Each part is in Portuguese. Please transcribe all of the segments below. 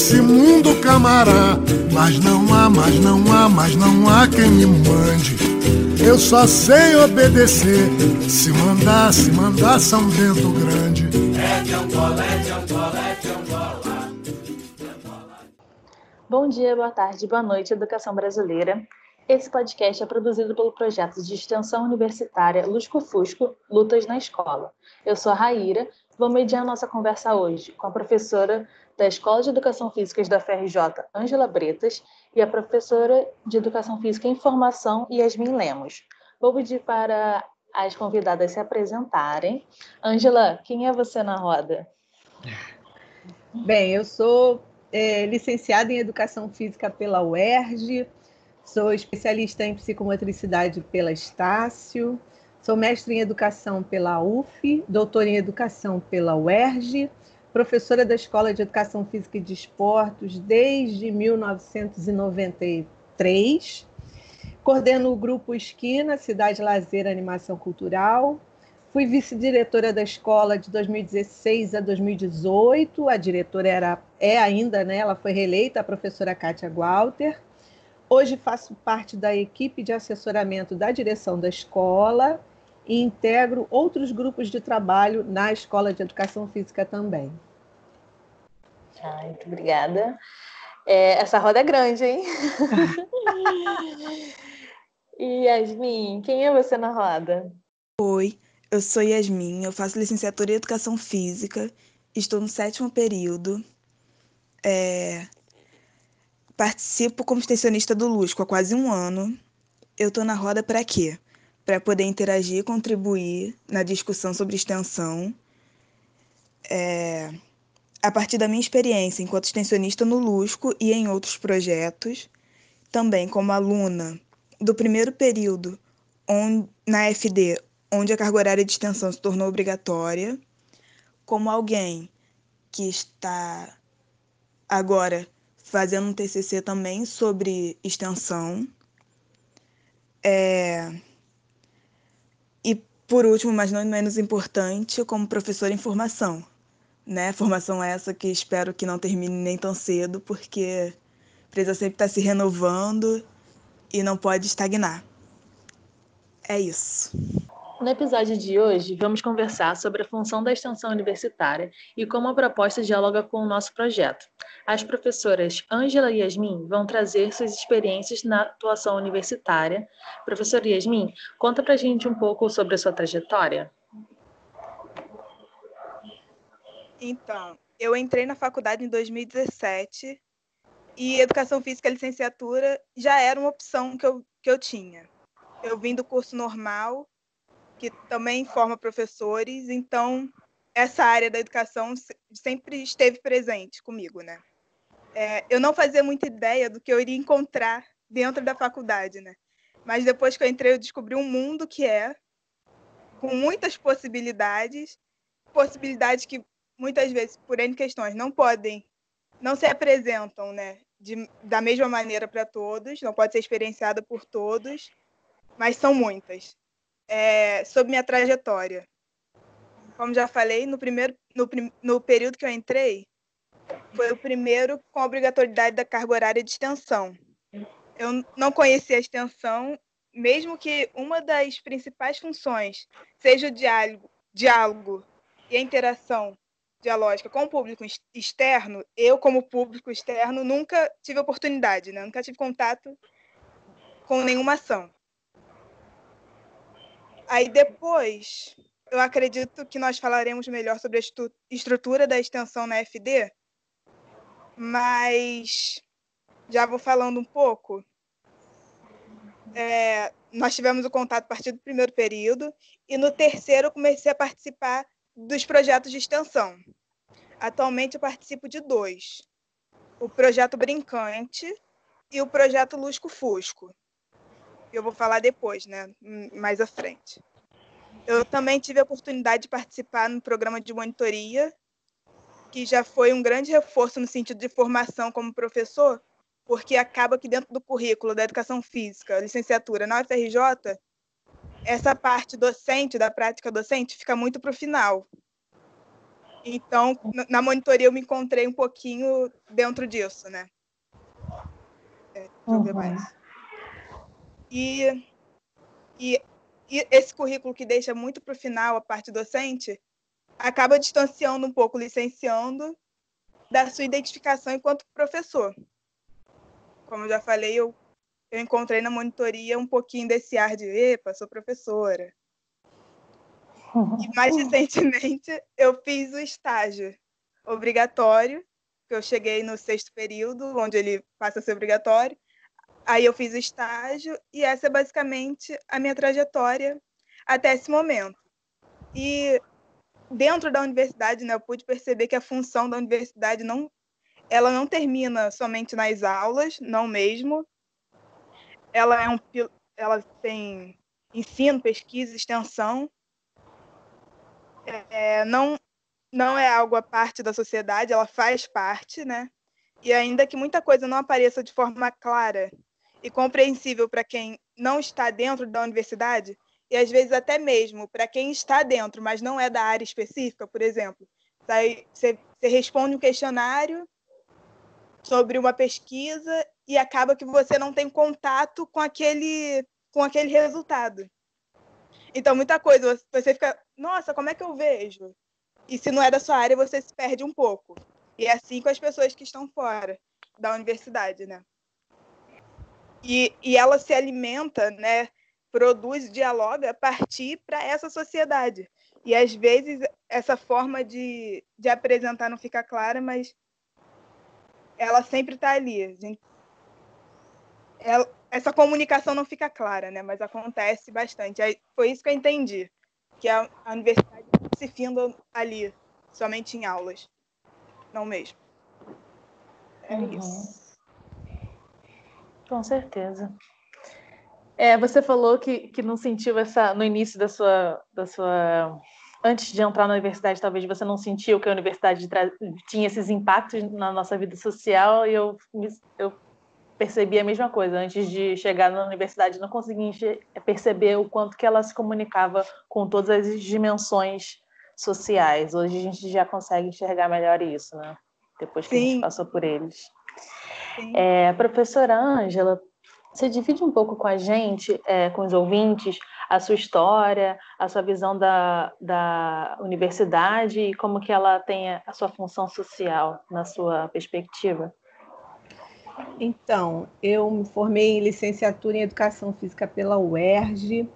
nesse mundo camará. Mas não há, mas não há, mas não há quem me mande. Eu só sei obedecer. Se mandar, se mandar, São Bento Grande. É de Angola, é de Angola, é de Angola. Bom dia, boa tarde, boa noite, Educação Brasileira. Esse podcast é produzido pelo projeto de extensão universitária Lusco Fusco Lutas na Escola. Eu sou a Raíra, vou mediar nossa conversa hoje com a professora da Escola de Educação Física da FRJ, Ângela Bretas, e a professora de Educação Física em Formação, Yasmin Lemos. Vou pedir para as convidadas se apresentarem. Ângela, quem é você na roda? Bem, eu sou é, licenciada em Educação Física pela UERJ, Sou especialista em psicomotricidade pela Estácio, sou mestre em educação pela UF, doutora em educação pela UERJ, professora da Escola de Educação Física e de Esportes desde 1993. Coordeno o grupo Esquina, Cidade Lazer Animação Cultural. Fui vice-diretora da escola de 2016 a 2018. A diretora era é ainda, né? Ela foi reeleita, a professora Kátia Walter. Hoje faço parte da equipe de assessoramento da direção da escola e integro outros grupos de trabalho na Escola de Educação Física também. Ah, muito obrigada. É, essa roda é grande, hein? e Yasmin, quem é você na roda? Oi, eu sou Yasmin, eu faço licenciatura em Educação Física, estou no sétimo período. É, Participo como extensionista do Lusco há quase um ano. Eu tô na roda para quê? Para poder interagir e contribuir na discussão sobre extensão. É... A partir da minha experiência enquanto extensionista no Lusco e em outros projetos, também como aluna do primeiro período onde, na FD, onde a carga horária de extensão se tornou obrigatória, como alguém que está agora fazendo um TCC também sobre extensão. É... Por último, mas não menos importante, como professor em formação. Né? Formação essa que espero que não termine nem tão cedo, porque precisa sempre estar se renovando e não pode estagnar. É isso. No episódio de hoje, vamos conversar sobre a função da extensão universitária e como a proposta dialoga com o nosso projeto. As professoras Ângela e Yasmin vão trazer suas experiências na atuação universitária. Professora Yasmin, conta pra gente um pouco sobre a sua trajetória. Então, eu entrei na faculdade em 2017 e educação física licenciatura já era uma opção que eu, que eu tinha. Eu vim do curso normal que também forma professores, então essa área da educação sempre esteve presente comigo, né? É, eu não fazia muita ideia do que eu iria encontrar dentro da faculdade, né? Mas depois que eu entrei, eu descobri um mundo que é com muitas possibilidades, possibilidades que muitas vezes, por N questões, não podem, não se apresentam, né? De, da mesma maneira para todos, não pode ser experienciada por todos, mas são muitas é, sobre minha trajetória. Como já falei, no primeiro no, no período que eu entrei, foi o primeiro com a obrigatoriedade da carga horária de extensão. Eu não conhecia a extensão, mesmo que uma das principais funções seja o diálogo, diálogo e a interação dialógica com o público externo, eu, como público externo, nunca tive oportunidade, né? nunca tive contato com nenhuma ação. Aí depois, eu acredito que nós falaremos melhor sobre a estrutura da extensão na FD, mas já vou falando um pouco. É, nós tivemos o contato a partir do primeiro período e no terceiro comecei a participar dos projetos de extensão. Atualmente eu participo de dois: o projeto Brincante e o projeto Lusco Fusco eu vou falar depois, né, mais à frente. Eu também tive a oportunidade de participar no programa de monitoria, que já foi um grande reforço no sentido de formação como professor, porque acaba que dentro do currículo da educação física, licenciatura na UFRJ, essa parte docente, da prática docente, fica muito para o final. Então, na monitoria eu me encontrei um pouquinho dentro disso, né? É, deixa eu ver uhum. mais. E, e, e esse currículo que deixa muito para o final a parte docente acaba distanciando um pouco licenciando da sua identificação enquanto professor. Como eu já falei, eu, eu encontrei na monitoria um pouquinho desse ar de, epa, sou professora. E mais recentemente eu fiz o estágio obrigatório, que eu cheguei no sexto período, onde ele passa a ser obrigatório. Aí eu fiz o estágio e essa é basicamente a minha trajetória até esse momento. E dentro da universidade, né, eu pude perceber que a função da universidade não ela não termina somente nas aulas, não mesmo. Ela é um ela tem ensino, pesquisa, extensão. É, não não é algo à parte da sociedade, ela faz parte, né? E ainda que muita coisa não apareça de forma clara e compreensível para quem não está dentro da universidade, e às vezes até mesmo para quem está dentro, mas não é da área específica, por exemplo. Você, você responde um questionário sobre uma pesquisa e acaba que você não tem contato com aquele, com aquele resultado. Então, muita coisa, você fica, nossa, como é que eu vejo? E se não é da sua área, você se perde um pouco. E é assim com as pessoas que estão fora da universidade, né? E, e ela se alimenta, né, produz, dialoga, partir para essa sociedade. E às vezes essa forma de, de apresentar não fica clara, mas ela sempre está ali. Gente, ela, essa comunicação não fica clara, né? Mas acontece bastante. Aí, foi isso que eu entendi, que a, a universidade se finda ali, somente em aulas, não mesmo. É uhum. isso. Com certeza. É, você falou que, que não sentiu essa no início da sua, da sua antes de entrar na universidade, talvez você não sentiu que a universidade tinha esses impactos na nossa vida social e eu, eu percebi a mesma coisa. Antes de chegar na universidade, não consegui perceber o quanto que ela se comunicava com todas as dimensões sociais. Hoje a gente já consegue enxergar melhor isso, né? Depois que Sim. a gente passou por eles. É, professora Ângela, você divide um pouco com a gente, é, com os ouvintes, a sua história, a sua visão da, da universidade e como que ela tem a sua função social na sua perspectiva? Então, eu me formei em licenciatura em Educação Física pela UERJ,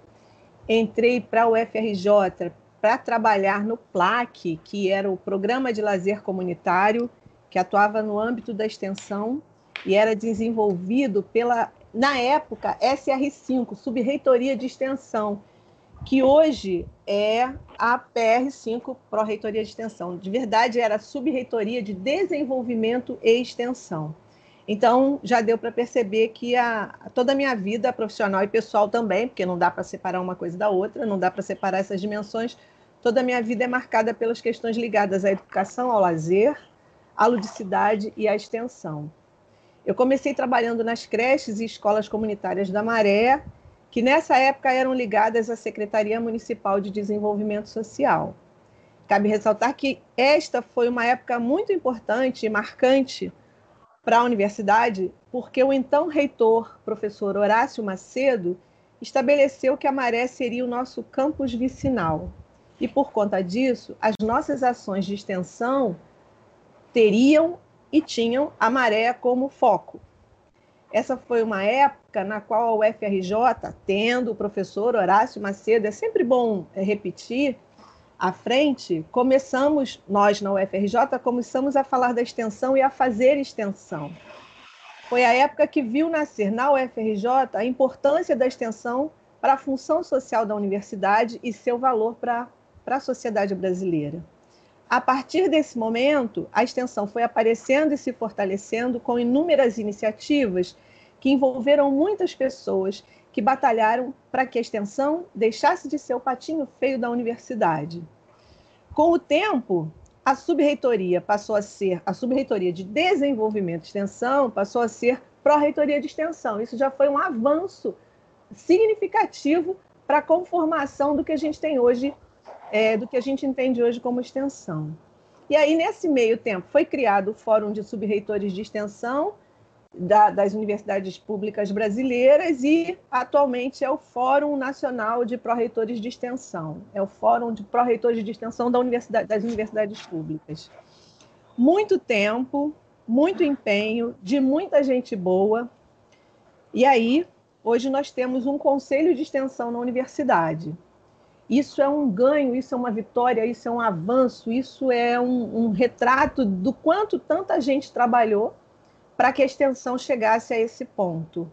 entrei para a UFRJ para trabalhar no PLAC, que era o Programa de Lazer Comunitário, que atuava no âmbito da extensão e era desenvolvido pela na época, SR5, Subreitoria de Extensão, que hoje é a PR5, Pró-Reitoria de Extensão. De verdade, era Subreitoria de Desenvolvimento e Extensão. Então, já deu para perceber que a, toda a minha vida profissional e pessoal também, porque não dá para separar uma coisa da outra, não dá para separar essas dimensões, toda a minha vida é marcada pelas questões ligadas à educação, ao lazer, à ludicidade e à extensão. Eu comecei trabalhando nas creches e escolas comunitárias da Maré, que nessa época eram ligadas à Secretaria Municipal de Desenvolvimento Social. Cabe ressaltar que esta foi uma época muito importante e marcante para a universidade, porque o então reitor, professor Horácio Macedo, estabeleceu que a Maré seria o nosso campus vicinal. E por conta disso, as nossas ações de extensão teriam e tinham a maré como foco. Essa foi uma época na qual a UFRJ, tendo o professor Horácio Macedo, é sempre bom é, repetir, à frente, começamos, nós na UFRJ, começamos a falar da extensão e a fazer extensão. Foi a época que viu nascer na UFRJ a importância da extensão para a função social da universidade e seu valor para, para a sociedade brasileira. A partir desse momento, a extensão foi aparecendo e se fortalecendo com inúmeras iniciativas que envolveram muitas pessoas que batalharam para que a extensão deixasse de ser o patinho feio da universidade. Com o tempo, a subreitoria passou a ser a subreitoria de desenvolvimento e extensão, passou a ser pró-reitoria de extensão. Isso já foi um avanço significativo para a conformação do que a gente tem hoje é, do que a gente entende hoje como extensão. E aí, nesse meio tempo, foi criado o Fórum de Subreitores de Extensão da, das Universidades Públicas Brasileiras e, atualmente, é o Fórum Nacional de Pró-Reitores de Extensão. É o Fórum de Pró-Reitores de Extensão da universidade, das Universidades Públicas. Muito tempo, muito empenho, de muita gente boa. E aí, hoje nós temos um conselho de extensão na universidade. Isso é um ganho, isso é uma vitória, isso é um avanço, isso é um, um retrato do quanto tanta gente trabalhou para que a extensão chegasse a esse ponto.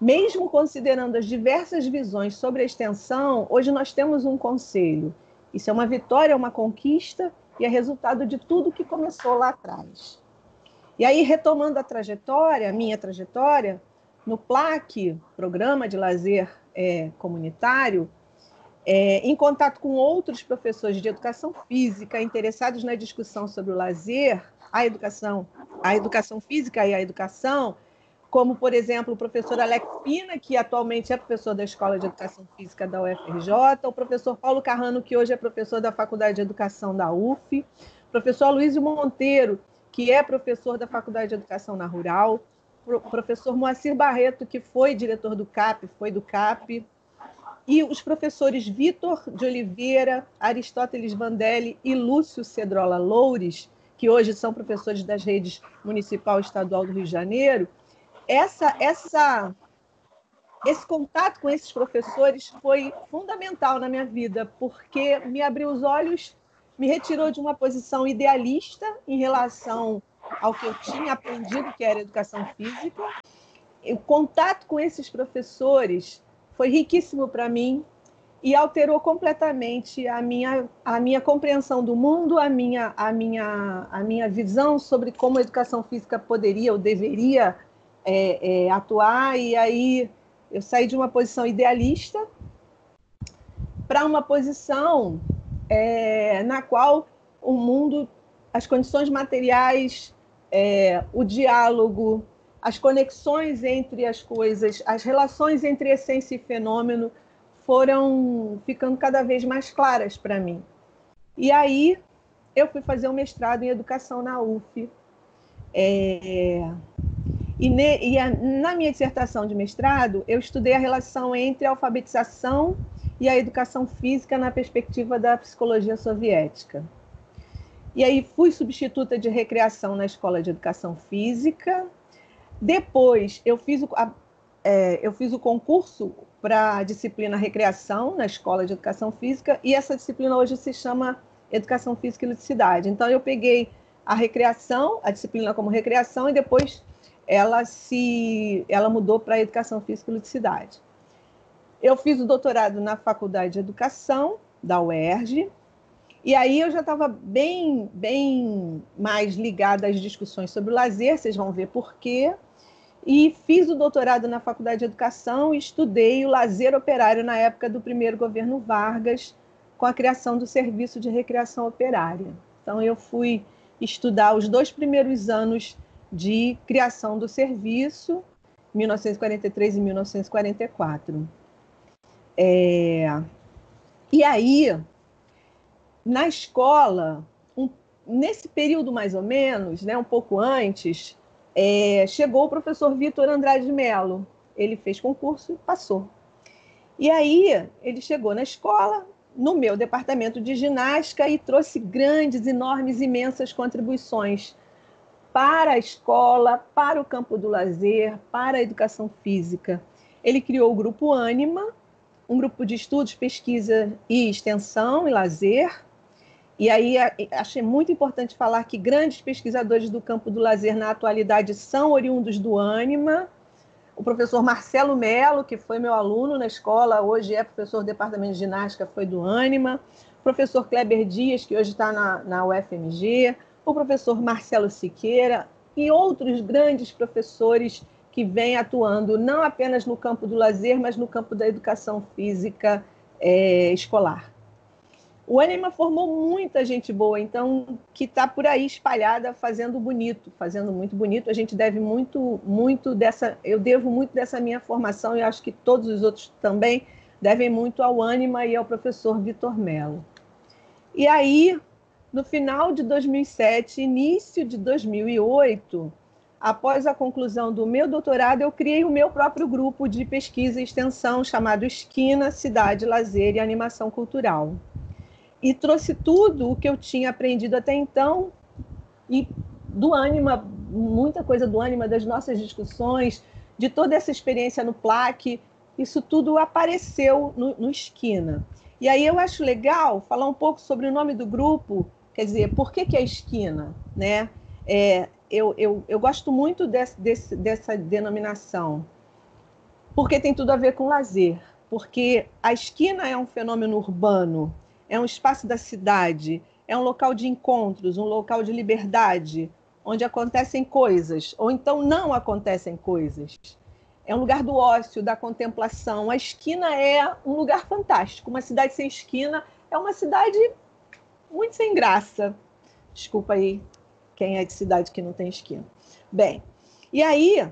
Mesmo considerando as diversas visões sobre a extensão, hoje nós temos um conselho. Isso é uma vitória, é uma conquista e é resultado de tudo que começou lá atrás. E aí, retomando a trajetória, a minha trajetória, no PLAC, Programa de Lazer é, Comunitário, é, em contato com outros professores de educação física interessados na discussão sobre o lazer, a educação, a educação física e a educação, como, por exemplo, o professor Alex Pina, que atualmente é professor da Escola de Educação Física da UFRJ, o professor Paulo Carrano, que hoje é professor da Faculdade de Educação da UF, o professor Luiz Monteiro, que é professor da Faculdade de Educação na Rural, o professor Moacir Barreto, que foi diretor do CAP, foi do CAP, e os professores Vitor de Oliveira, Aristóteles Vandelli e Lúcio Cedrola Loures, que hoje são professores das redes municipal e estadual do Rio de Janeiro, essa, essa, esse contato com esses professores foi fundamental na minha vida, porque me abriu os olhos, me retirou de uma posição idealista em relação ao que eu tinha aprendido, que era educação física. O contato com esses professores foi riquíssimo para mim e alterou completamente a minha, a minha compreensão do mundo, a minha, a, minha, a minha visão sobre como a educação física poderia ou deveria é, é, atuar. E aí eu saí de uma posição idealista para uma posição é, na qual o mundo, as condições materiais, é, o diálogo, as conexões entre as coisas, as relações entre essência e fenômeno foram ficando cada vez mais claras para mim. E aí eu fui fazer um mestrado em educação na UF. É, e, ne, e a, na minha dissertação de mestrado, eu estudei a relação entre a alfabetização e a educação física na perspectiva da psicologia soviética. E aí fui substituta de recreação na Escola de Educação Física, depois, eu fiz o, a, é, eu fiz o concurso para a disciplina recreação na Escola de Educação Física, e essa disciplina hoje se chama Educação Física e Ludicidade. Então, eu peguei a recreação, a disciplina como recreação, e depois ela se ela mudou para Educação Física e Ludicidade. Eu fiz o doutorado na Faculdade de Educação da UERJ, e aí eu já estava bem, bem mais ligada às discussões sobre o lazer, vocês vão ver por quê e fiz o doutorado na Faculdade de Educação e estudei o lazer operário na época do primeiro governo Vargas, com a criação do Serviço de Recreação Operária. Então, eu fui estudar os dois primeiros anos de criação do serviço, 1943 e 1944. É... E aí, na escola, um... nesse período mais ou menos, né, um pouco antes, é, chegou o professor Vitor Andrade Melo. Ele fez concurso e passou. E aí ele chegou na escola, no meu departamento de ginástica, e trouxe grandes, enormes, imensas contribuições para a escola, para o campo do lazer, para a educação física. Ele criou o grupo Anima, um grupo de estudos, pesquisa e extensão e lazer, e aí achei muito importante falar que grandes pesquisadores do campo do lazer na atualidade são oriundos do Anima. O professor Marcelo Melo, que foi meu aluno na escola, hoje é professor do departamento de ginástica, foi do Anima. O professor Kleber Dias, que hoje está na, na UFMG. O professor Marcelo Siqueira e outros grandes professores que vêm atuando não apenas no campo do lazer, mas no campo da educação física é, escolar. O Anima formou muita gente boa, então que está por aí espalhada fazendo bonito, fazendo muito bonito. A gente deve muito, muito dessa, eu devo muito dessa minha formação e acho que todos os outros também devem muito ao Anima e ao professor Vitor Mello. E aí, no final de 2007, início de 2008, após a conclusão do meu doutorado, eu criei o meu próprio grupo de pesquisa e extensão chamado Esquina, Cidade, Lazer e Animação Cultural. E trouxe tudo o que eu tinha aprendido até então e do ânima, muita coisa do ânima das nossas discussões, de toda essa experiência no PLAC, isso tudo apareceu no, no Esquina. E aí eu acho legal falar um pouco sobre o nome do grupo Quer dizer, por que, que é esquina? Né? É, eu, eu, eu gosto muito desse, desse, dessa denominação, porque tem tudo a ver com lazer. Porque a esquina é um fenômeno urbano, é um espaço da cidade, é um local de encontros, um local de liberdade, onde acontecem coisas, ou então não acontecem coisas. É um lugar do ócio, da contemplação. A esquina é um lugar fantástico. Uma cidade sem esquina é uma cidade muito sem graça. Desculpa aí quem é de cidade que não tem esquina. Bem, e aí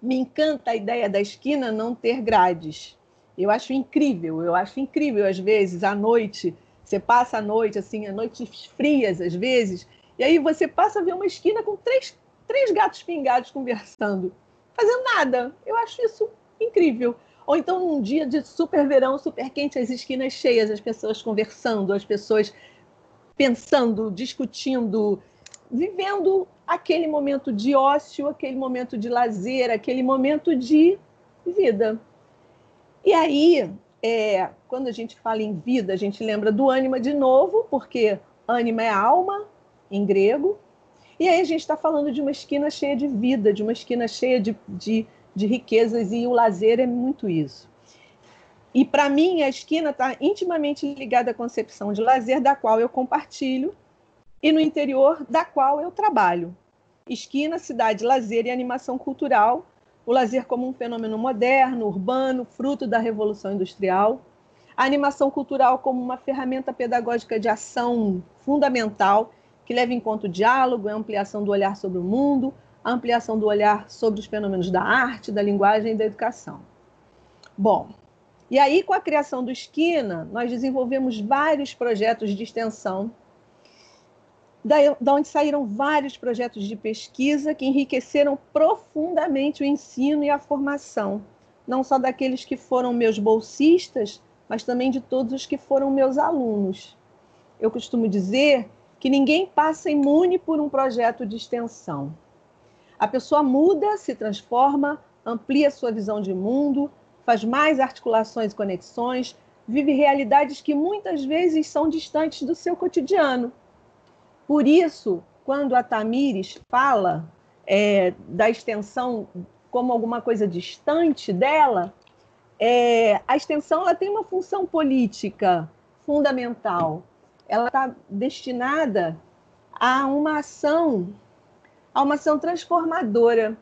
me encanta a ideia da esquina não ter grades. Eu acho incrível, eu acho incrível às vezes à noite, você passa a noite assim, a noites frias às vezes, e aí você passa a ver uma esquina com três, três gatos pingados conversando, fazendo nada. Eu acho isso incrível. Ou então num dia de super verão, super quente, as esquinas cheias, as pessoas conversando, as pessoas pensando, discutindo, vivendo aquele momento de ócio, aquele momento de lazer, aquele momento de vida. E aí, é, quando a gente fala em vida, a gente lembra do ânima de novo, porque ânima é alma, em grego. E aí a gente está falando de uma esquina cheia de vida, de uma esquina cheia de, de, de riquezas, e o lazer é muito isso. E para mim, a esquina está intimamente ligada à concepção de lazer, da qual eu compartilho, e no interior, da qual eu trabalho. Esquina, cidade, lazer e animação cultural. O lazer como um fenômeno moderno, urbano, fruto da Revolução Industrial. A animação cultural como uma ferramenta pedagógica de ação fundamental que leva em conta o diálogo, a ampliação do olhar sobre o mundo, a ampliação do olhar sobre os fenômenos da arte, da linguagem e da educação. Bom, e aí, com a criação do Esquina, nós desenvolvemos vários projetos de extensão, da onde saíram vários projetos de pesquisa que enriqueceram profundamente o ensino e a formação, não só daqueles que foram meus bolsistas, mas também de todos os que foram meus alunos. Eu costumo dizer que ninguém passa imune por um projeto de extensão. A pessoa muda, se transforma, amplia sua visão de mundo, faz mais articulações e conexões, vive realidades que muitas vezes são distantes do seu cotidiano. Por isso, quando a Tamires fala é, da extensão como alguma coisa distante dela, é, a extensão ela tem uma função política fundamental. Ela está destinada a uma ação, a uma ação transformadora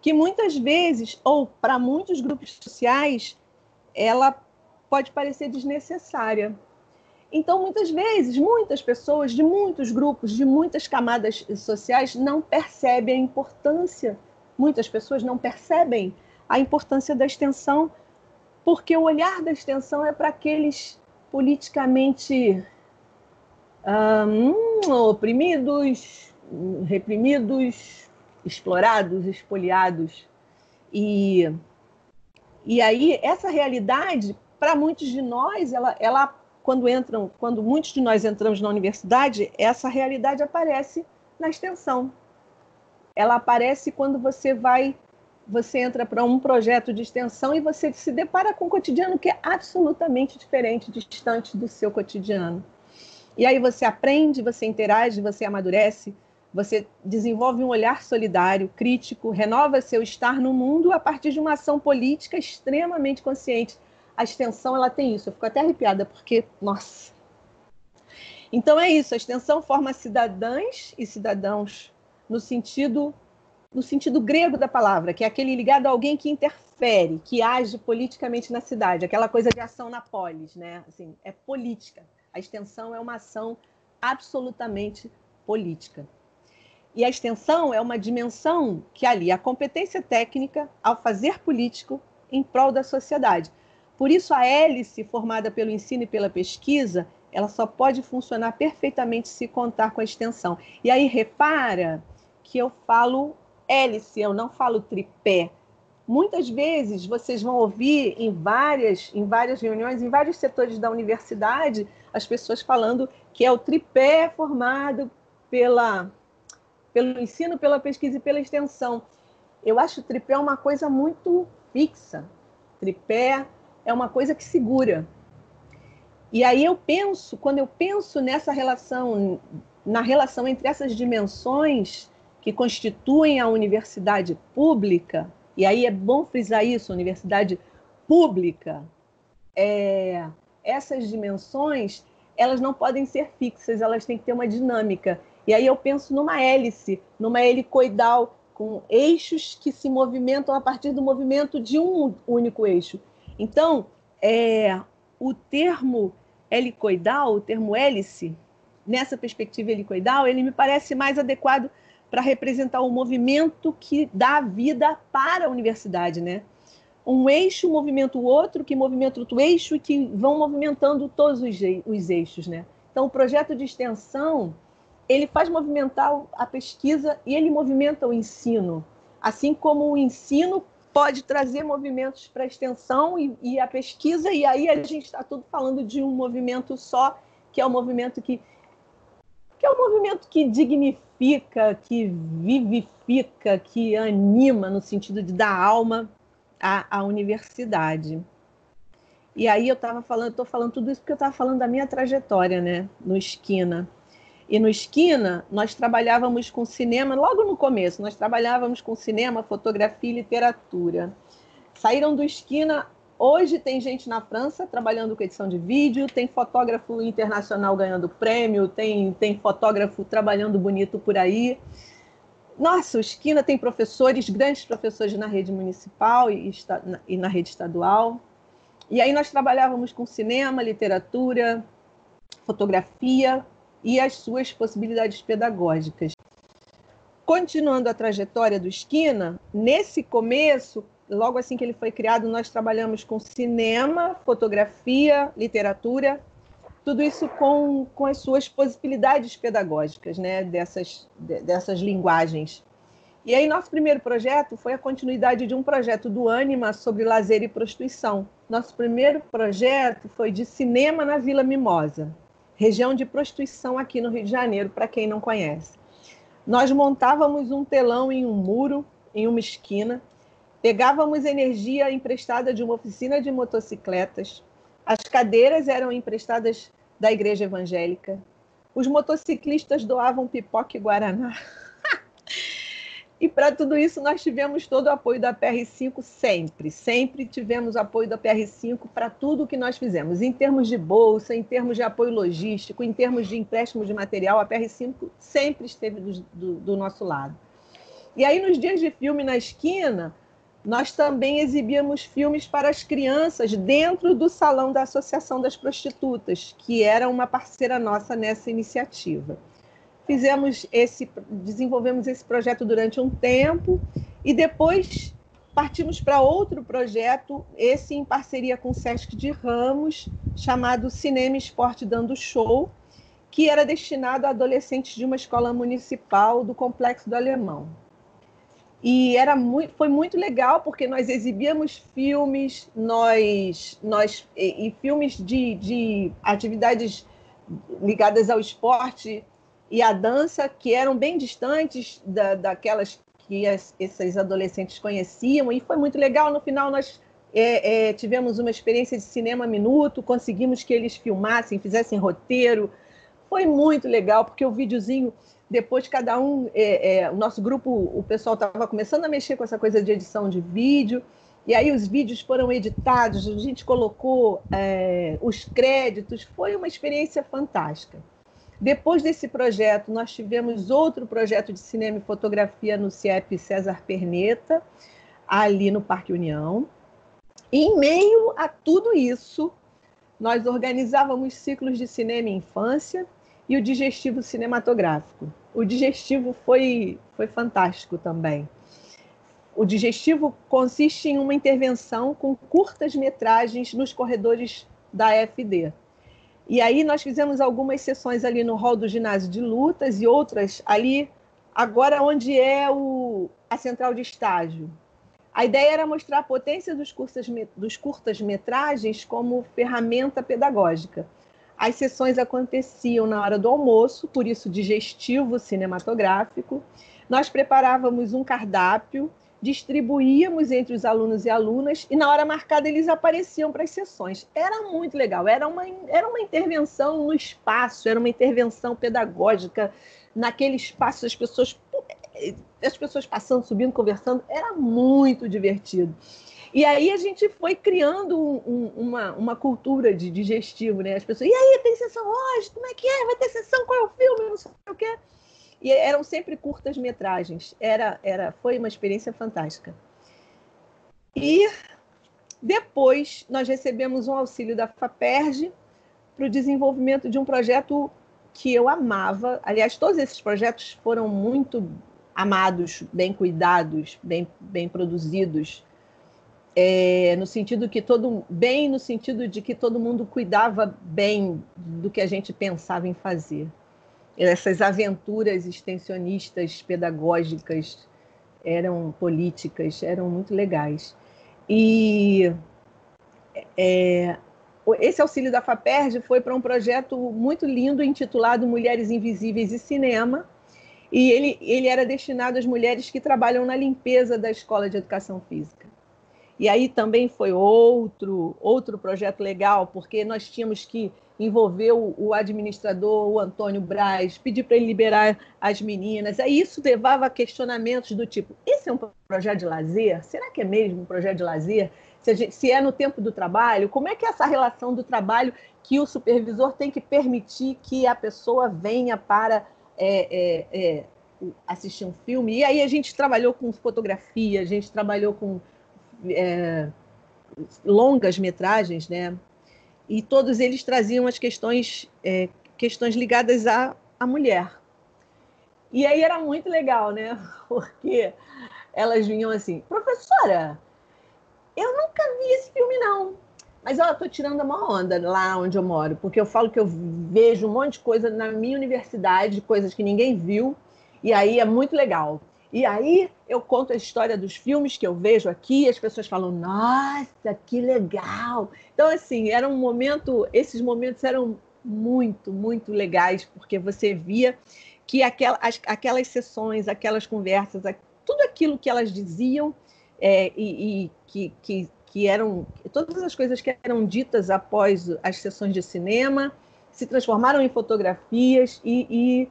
que muitas vezes, ou para muitos grupos sociais, ela pode parecer desnecessária. Então, muitas vezes, muitas pessoas de muitos grupos, de muitas camadas sociais, não percebem a importância, muitas pessoas não percebem a importância da extensão, porque o olhar da extensão é para aqueles politicamente hum, oprimidos, reprimidos, explorados, expoliados. E, e aí, essa realidade, para muitos de nós, ela, ela, quando entram, quando muitos de nós entramos na universidade, essa realidade aparece na extensão. Ela aparece quando você vai, você entra para um projeto de extensão e você se depara com um cotidiano que é absolutamente diferente, distante do seu cotidiano. E aí você aprende, você interage, você amadurece, você desenvolve um olhar solidário, crítico, renova seu estar no mundo a partir de uma ação política extremamente consciente. A extensão ela tem isso. Eu fico até arrepiada porque, nossa. Então é isso. A extensão forma cidadãs e cidadãos no sentido no sentido grego da palavra, que é aquele ligado a alguém que interfere, que age politicamente na cidade, aquela coisa de ação na polis, né? Assim, é política. A extensão é uma ação absolutamente política. E a extensão é uma dimensão que alia a competência técnica ao fazer político em prol da sociedade. Por isso, a hélice formada pelo ensino e pela pesquisa ela só pode funcionar perfeitamente se contar com a extensão. E aí repara que eu falo hélice, eu não falo tripé. Muitas vezes vocês vão ouvir em várias, em várias reuniões, em vários setores da universidade, as pessoas falando que é o tripé formado pela, pelo ensino, pela pesquisa e pela extensão. Eu acho o tripé uma coisa muito fixa. Tripé é uma coisa que segura. E aí eu penso, quando eu penso nessa relação, na relação entre essas dimensões que constituem a universidade pública, e aí é bom frisar isso, universidade pública, é, essas dimensões, elas não podem ser fixas, elas têm que ter uma dinâmica. E aí eu penso numa hélice, numa helicoidal, com eixos que se movimentam a partir do movimento de um único eixo. Então, é, o termo helicoidal, o termo hélice, nessa perspectiva helicoidal, ele me parece mais adequado para representar o movimento que dá vida para a universidade, né? Um eixo movimenta o outro, que movimenta outro eixo e que vão movimentando todos os, os eixos, né? Então, o projeto de extensão, ele faz movimentar a pesquisa e ele movimenta o ensino, assim como o ensino pode trazer movimentos para a extensão e, e, a pesquisa, e aí a gente está tudo falando de um movimento só, que é o movimento que, que é o movimento que dignifica, que vivifica, que anima no sentido de dar alma à, à universidade. E aí eu estava falando, estou falando tudo isso porque eu estava falando da minha trajetória, né, no Esquina. E no Esquina, nós trabalhávamos com cinema, logo no começo, nós trabalhávamos com cinema, fotografia e literatura. Saíram do Esquina, hoje tem gente na França trabalhando com edição de vídeo, tem fotógrafo internacional ganhando prêmio, tem, tem fotógrafo trabalhando bonito por aí. Nossa, o Esquina tem professores, grandes professores na rede municipal e, e na rede estadual. E aí nós trabalhávamos com cinema, literatura, fotografia, e as suas possibilidades pedagógicas. Continuando a trajetória do Esquina, nesse começo, logo assim que ele foi criado, nós trabalhamos com cinema, fotografia, literatura, tudo isso com, com as suas possibilidades pedagógicas, né, dessas, dessas linguagens. E aí, nosso primeiro projeto foi a continuidade de um projeto do Anima sobre lazer e prostituição. Nosso primeiro projeto foi de cinema na Vila Mimosa região de prostituição aqui no Rio de Janeiro, para quem não conhece. Nós montávamos um telão em um muro, em uma esquina, pegávamos energia emprestada de uma oficina de motocicletas, as cadeiras eram emprestadas da igreja evangélica, os motociclistas doavam pipoca e guaraná. E para tudo isso nós tivemos todo o apoio da PR5 sempre, sempre tivemos apoio da PR5 para tudo o que nós fizemos, em termos de bolsa, em termos de apoio logístico, em termos de empréstimo de material, a PR5 sempre esteve do, do, do nosso lado. E aí nos dias de filme na esquina, nós também exibíamos filmes para as crianças dentro do salão da Associação das Prostitutas, que era uma parceira nossa nessa iniciativa fizemos esse, desenvolvemos esse projeto durante um tempo e depois partimos para outro projeto, esse em parceria com o Sesc de Ramos, chamado Cinema Esporte Dando Show, que era destinado a adolescentes de uma escola municipal do Complexo do Alemão. E era muito, foi muito legal porque nós exibíamos filmes, nós, nós e, e filmes de, de atividades ligadas ao esporte, e a dança, que eram bem distantes da, daquelas que as, esses adolescentes conheciam, e foi muito legal. No final, nós é, é, tivemos uma experiência de cinema minuto, conseguimos que eles filmassem, fizessem roteiro. Foi muito legal, porque o videozinho, depois cada um, é, é o nosso grupo, o pessoal estava começando a mexer com essa coisa de edição de vídeo, e aí os vídeos foram editados, a gente colocou é, os créditos, foi uma experiência fantástica. Depois desse projeto, nós tivemos outro projeto de cinema e fotografia no CIEP César Perneta, ali no Parque União. E, em meio a tudo isso, nós organizávamos ciclos de cinema e infância e o digestivo cinematográfico. O digestivo foi, foi fantástico também. O digestivo consiste em uma intervenção com curtas metragens nos corredores da FD. E aí nós fizemos algumas sessões ali no hall do ginásio de lutas e outras ali, agora onde é o, a central de estágio. A ideia era mostrar a potência dos, curtas, dos curtas-metragens como ferramenta pedagógica. As sessões aconteciam na hora do almoço, por isso digestivo cinematográfico. Nós preparávamos um cardápio distribuíamos entre os alunos e alunas e na hora marcada eles apareciam para as sessões. Era muito legal, era uma, era uma intervenção no espaço, era uma intervenção pedagógica naquele espaço, as pessoas as pessoas passando, subindo, conversando, era muito divertido. E aí a gente foi criando um, uma, uma cultura de digestivo, né? As pessoas, e aí, tem sessão hoje? Como é que é? Vai ter sessão? Qual é o filme? Não sei o quê. E eram sempre curtas metragens. Era, era, foi uma experiência fantástica. E depois nós recebemos um auxílio da FAPERJ para o desenvolvimento de um projeto que eu amava. Aliás, todos esses projetos foram muito amados, bem cuidados, bem, bem produzidos. É, no sentido que todo bem no sentido de que todo mundo cuidava bem do que a gente pensava em fazer essas aventuras extensionistas pedagógicas eram políticas, eram muito legais. E é, esse auxílio da FAPERJ foi para um projeto muito lindo intitulado Mulheres Invisíveis e Cinema, e ele, ele era destinado às mulheres que trabalham na limpeza da escola de educação física. E aí também foi outro, outro projeto legal, porque nós tínhamos que envolveu o administrador, o Antônio Braz, pedir para ele liberar as meninas. Aí isso levava a questionamentos do tipo: esse é um projeto de lazer? Será que é mesmo um projeto de lazer? Se, é no tempo do trabalho, como é que é essa relação do trabalho que o supervisor tem que permitir que a pessoa venha para é, é, é, assistir um filme? E aí a gente trabalhou com fotografia, a gente trabalhou com é, longas metragens, né? E todos eles traziam as questões, é, questões ligadas à, à mulher. E aí era muito legal, né? Porque elas vinham assim, professora, eu nunca vi esse filme, não. Mas eu tô tirando uma onda lá onde eu moro, porque eu falo que eu vejo um monte de coisa na minha universidade, coisas que ninguém viu, e aí é muito legal. E aí eu conto a história dos filmes que eu vejo aqui, as pessoas falam, nossa, que legal! Então, assim, era um momento, esses momentos eram muito, muito legais, porque você via que aquela, as, aquelas sessões, aquelas conversas, tudo aquilo que elas diziam é, e, e que, que, que eram, todas as coisas que eram ditas após as sessões de cinema, se transformaram em fotografias e,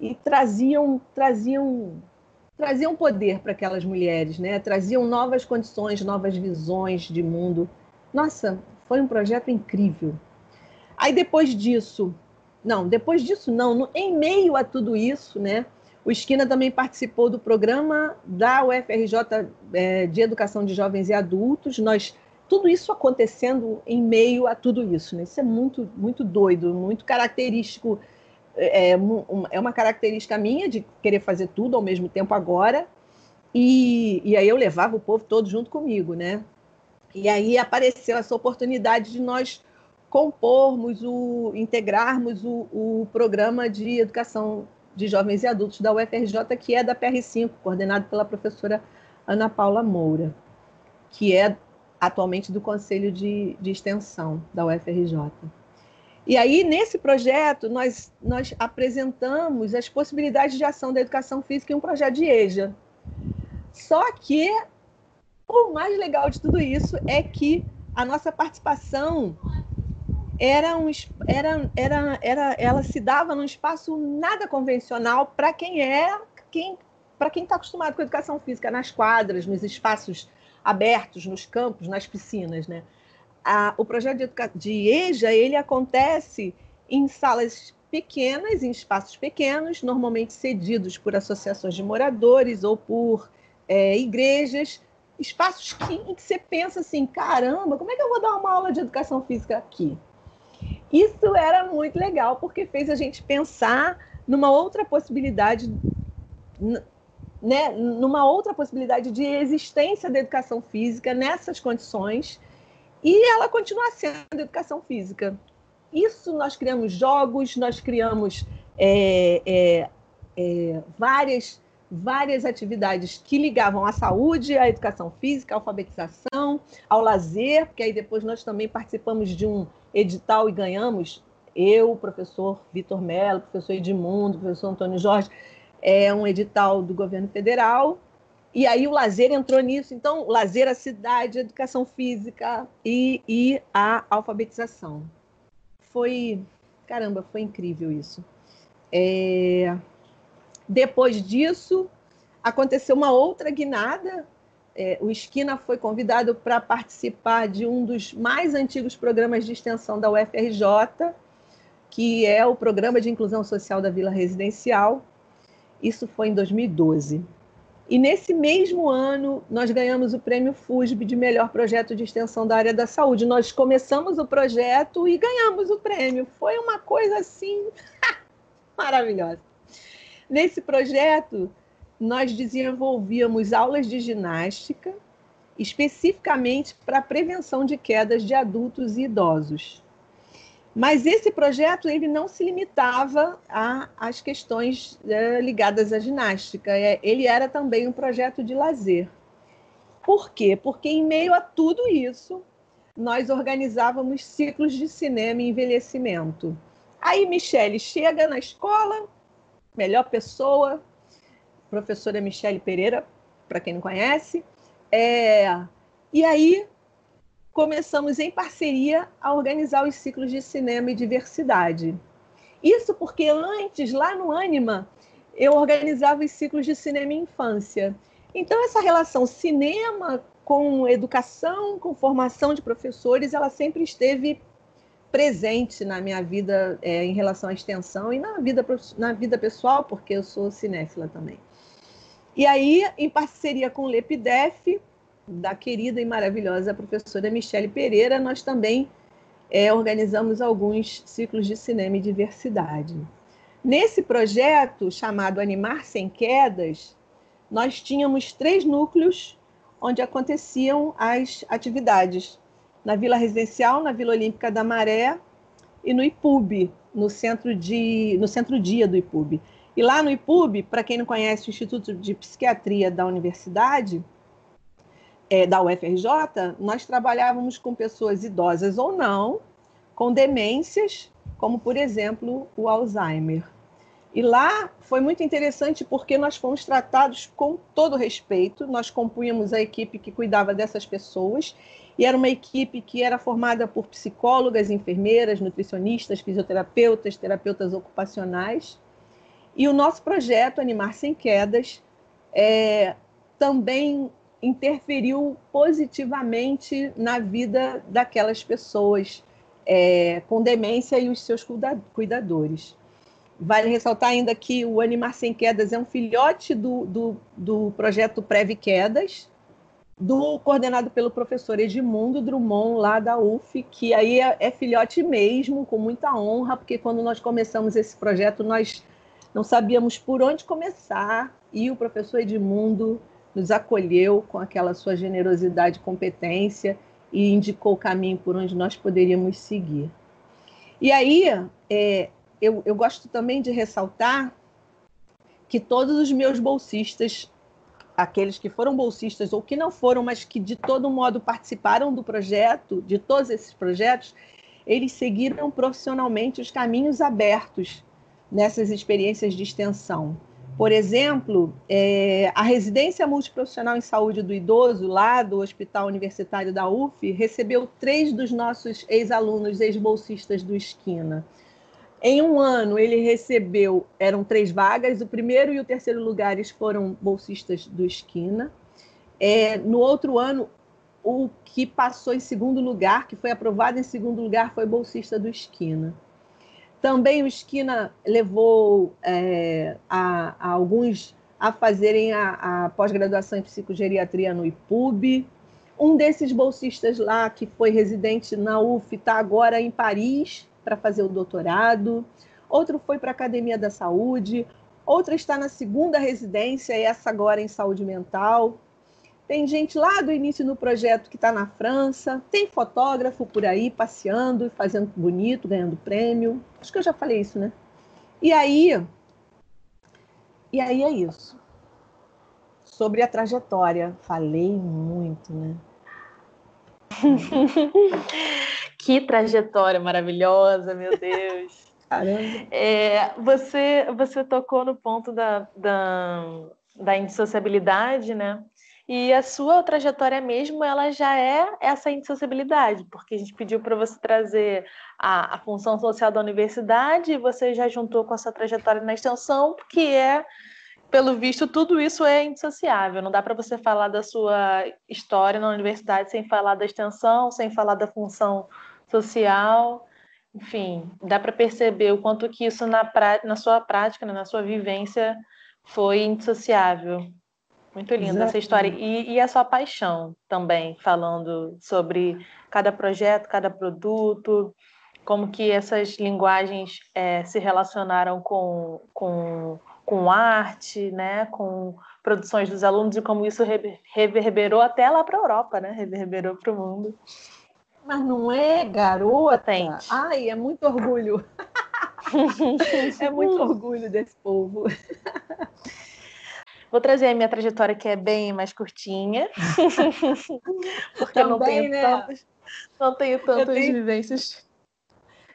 e, e traziam, traziam traziam poder para aquelas mulheres, né? Traziam novas condições, novas visões de mundo. Nossa, foi um projeto incrível. Aí depois disso, não, depois disso não, no, em meio a tudo isso, né? O Esquina também participou do programa da UFRJ é, de Educação de Jovens e Adultos. Nós tudo isso acontecendo em meio a tudo isso, né? Isso é muito muito doido, muito característico é, é, é uma característica minha de querer fazer tudo ao mesmo tempo agora. E, e aí eu levava o povo todo junto comigo, né? E aí apareceu essa oportunidade de nós compormos, o, integrarmos o, o programa de educação de jovens e adultos da UFRJ, que é da PR5, coordenado pela professora Ana Paula Moura, que é atualmente do Conselho de, de Extensão da UFRJ. E aí, nesse projeto, nós, nós apresentamos as possibilidades de ação da educação física em um projeto de EJA. Só que o mais legal de tudo isso é que a nossa participação era um, era, era, era, ela se dava num espaço nada convencional para quem é quem para quem está acostumado com a educação física nas quadras, nos espaços abertos, nos campos, nas piscinas, né? A, o projeto de, de EJA ele acontece em salas pequenas, em espaços pequenos, normalmente cedidos por associações de moradores ou por é, igrejas, espaços que, em que você pensa assim, caramba, como é que eu vou dar uma aula de educação física aqui? Isso era muito legal, porque fez a gente pensar numa outra possibilidade, né, numa outra possibilidade de existência da educação física nessas condições e ela continua sendo educação física. isso nós criamos jogos, nós criamos é, é, é, várias, várias atividades que ligavam à saúde, à educação física, à alfabetização, ao lazer, porque aí depois nós também participamos de um edital e ganhamos, eu, professor Vitor Mello, professor Edmundo, professor Antônio Jorge, é um edital do governo federal, e aí o lazer entrou nisso. Então, lazer, a cidade, a educação física e, e a alfabetização. Foi, caramba, foi incrível isso. É... Depois disso, aconteceu uma outra guinada. É, o Esquina foi convidado para participar de um dos mais antigos programas de extensão da UFRJ, que é o Programa de Inclusão Social da Vila Residencial. Isso foi em 2012. E nesse mesmo ano, nós ganhamos o prêmio FUSB de melhor projeto de extensão da área da saúde. Nós começamos o projeto e ganhamos o prêmio. Foi uma coisa assim maravilhosa. Nesse projeto, nós desenvolvíamos aulas de ginástica especificamente para prevenção de quedas de adultos e idosos. Mas esse projeto ele não se limitava às questões é, ligadas à ginástica, é, ele era também um projeto de lazer. Por quê? Porque em meio a tudo isso, nós organizávamos ciclos de cinema e envelhecimento. Aí Michele chega na escola, melhor pessoa, professora Michele Pereira, para quem não conhece, é, e aí começamos em parceria a organizar os ciclos de cinema e diversidade. Isso porque antes, lá no Anima, eu organizava os ciclos de cinema e infância. Então, essa relação cinema com educação, com formação de professores, ela sempre esteve presente na minha vida é, em relação à extensão e na vida, na vida pessoal, porque eu sou cinéfila também. E aí, em parceria com o LEPDEF, da querida e maravilhosa professora Michele Pereira, nós também é, organizamos alguns ciclos de cinema e diversidade. Nesse projeto chamado Animar Sem Quedas, nós tínhamos três núcleos onde aconteciam as atividades. Na Vila Residencial, na Vila Olímpica da Maré e no IPUB, no centro, de, no centro dia do IPUB. E lá no IPUB, para quem não conhece o Instituto de Psiquiatria da Universidade, é, da UFRJ, nós trabalhávamos com pessoas idosas ou não, com demências, como, por exemplo, o Alzheimer. E lá foi muito interessante porque nós fomos tratados com todo respeito, nós compunhamos a equipe que cuidava dessas pessoas, e era uma equipe que era formada por psicólogas, enfermeiras, nutricionistas, fisioterapeutas, terapeutas ocupacionais. E o nosso projeto, Animar Sem Quedas, é, também interferiu positivamente na vida daquelas pessoas é, com demência e os seus cuidadores. Vale ressaltar ainda que o Animar Sem Quedas é um filhote do, do, do projeto Preve Quedas, do coordenado pelo professor Edmundo Drummond, lá da UF, que aí é, é filhote mesmo, com muita honra, porque quando nós começamos esse projeto, nós não sabíamos por onde começar, e o professor Edmundo nos acolheu com aquela sua generosidade e competência e indicou o caminho por onde nós poderíamos seguir. E aí, é, eu, eu gosto também de ressaltar que todos os meus bolsistas, aqueles que foram bolsistas ou que não foram, mas que de todo modo participaram do projeto, de todos esses projetos, eles seguiram profissionalmente os caminhos abertos nessas experiências de extensão. Por exemplo, é, a residência multiprofissional em saúde do idoso, lá do Hospital Universitário da UF, recebeu três dos nossos ex-alunos, ex-bolsistas do Esquina. Em um ano, ele recebeu, eram três vagas, o primeiro e o terceiro lugares foram bolsistas do Esquina. É, no outro ano, o que passou em segundo lugar, que foi aprovado em segundo lugar, foi bolsista do Esquina. Também o Esquina levou é, a, a, alguns a fazerem a, a pós-graduação em psicogeriatria no IPUB. Um desses bolsistas lá, que foi residente na UF, está agora em Paris para fazer o doutorado. Outro foi para a Academia da Saúde. Outra está na segunda residência, essa agora em saúde mental. Tem gente lá do início no projeto que está na França, tem fotógrafo por aí passeando, fazendo bonito, ganhando prêmio. Acho que eu já falei isso, né? E aí, e aí é isso. Sobre a trajetória, falei muito, né? que trajetória maravilhosa, meu Deus. Caramba. É, você, você tocou no ponto da, da, da indissociabilidade, né? E a sua trajetória mesmo, ela já é essa indissociabilidade, porque a gente pediu para você trazer a, a, função social da universidade e você já juntou com a sua trajetória na extensão, que é, pelo visto, tudo isso é indissociável. Não dá para você falar da sua história na universidade sem falar da extensão, sem falar da função social. Enfim, dá para perceber o quanto que isso na, na sua prática, né, na sua vivência, foi indissociável. Muito linda essa história. E, e, a sua paixão também, falando sobre cada projeto, cada produto, como que essas linguagens é, se relacionaram com, com, com arte, né? com produções dos alunos e como isso reverberou até lá para a Europa, né? reverberou para o mundo. Mas não é, garota? Tem. Ai, é muito orgulho. é muito orgulho desse povo. Vou trazer a minha trajetória que é bem mais curtinha, porque Também, não tenho né? tantas, não tenho tantas tenho... vivências.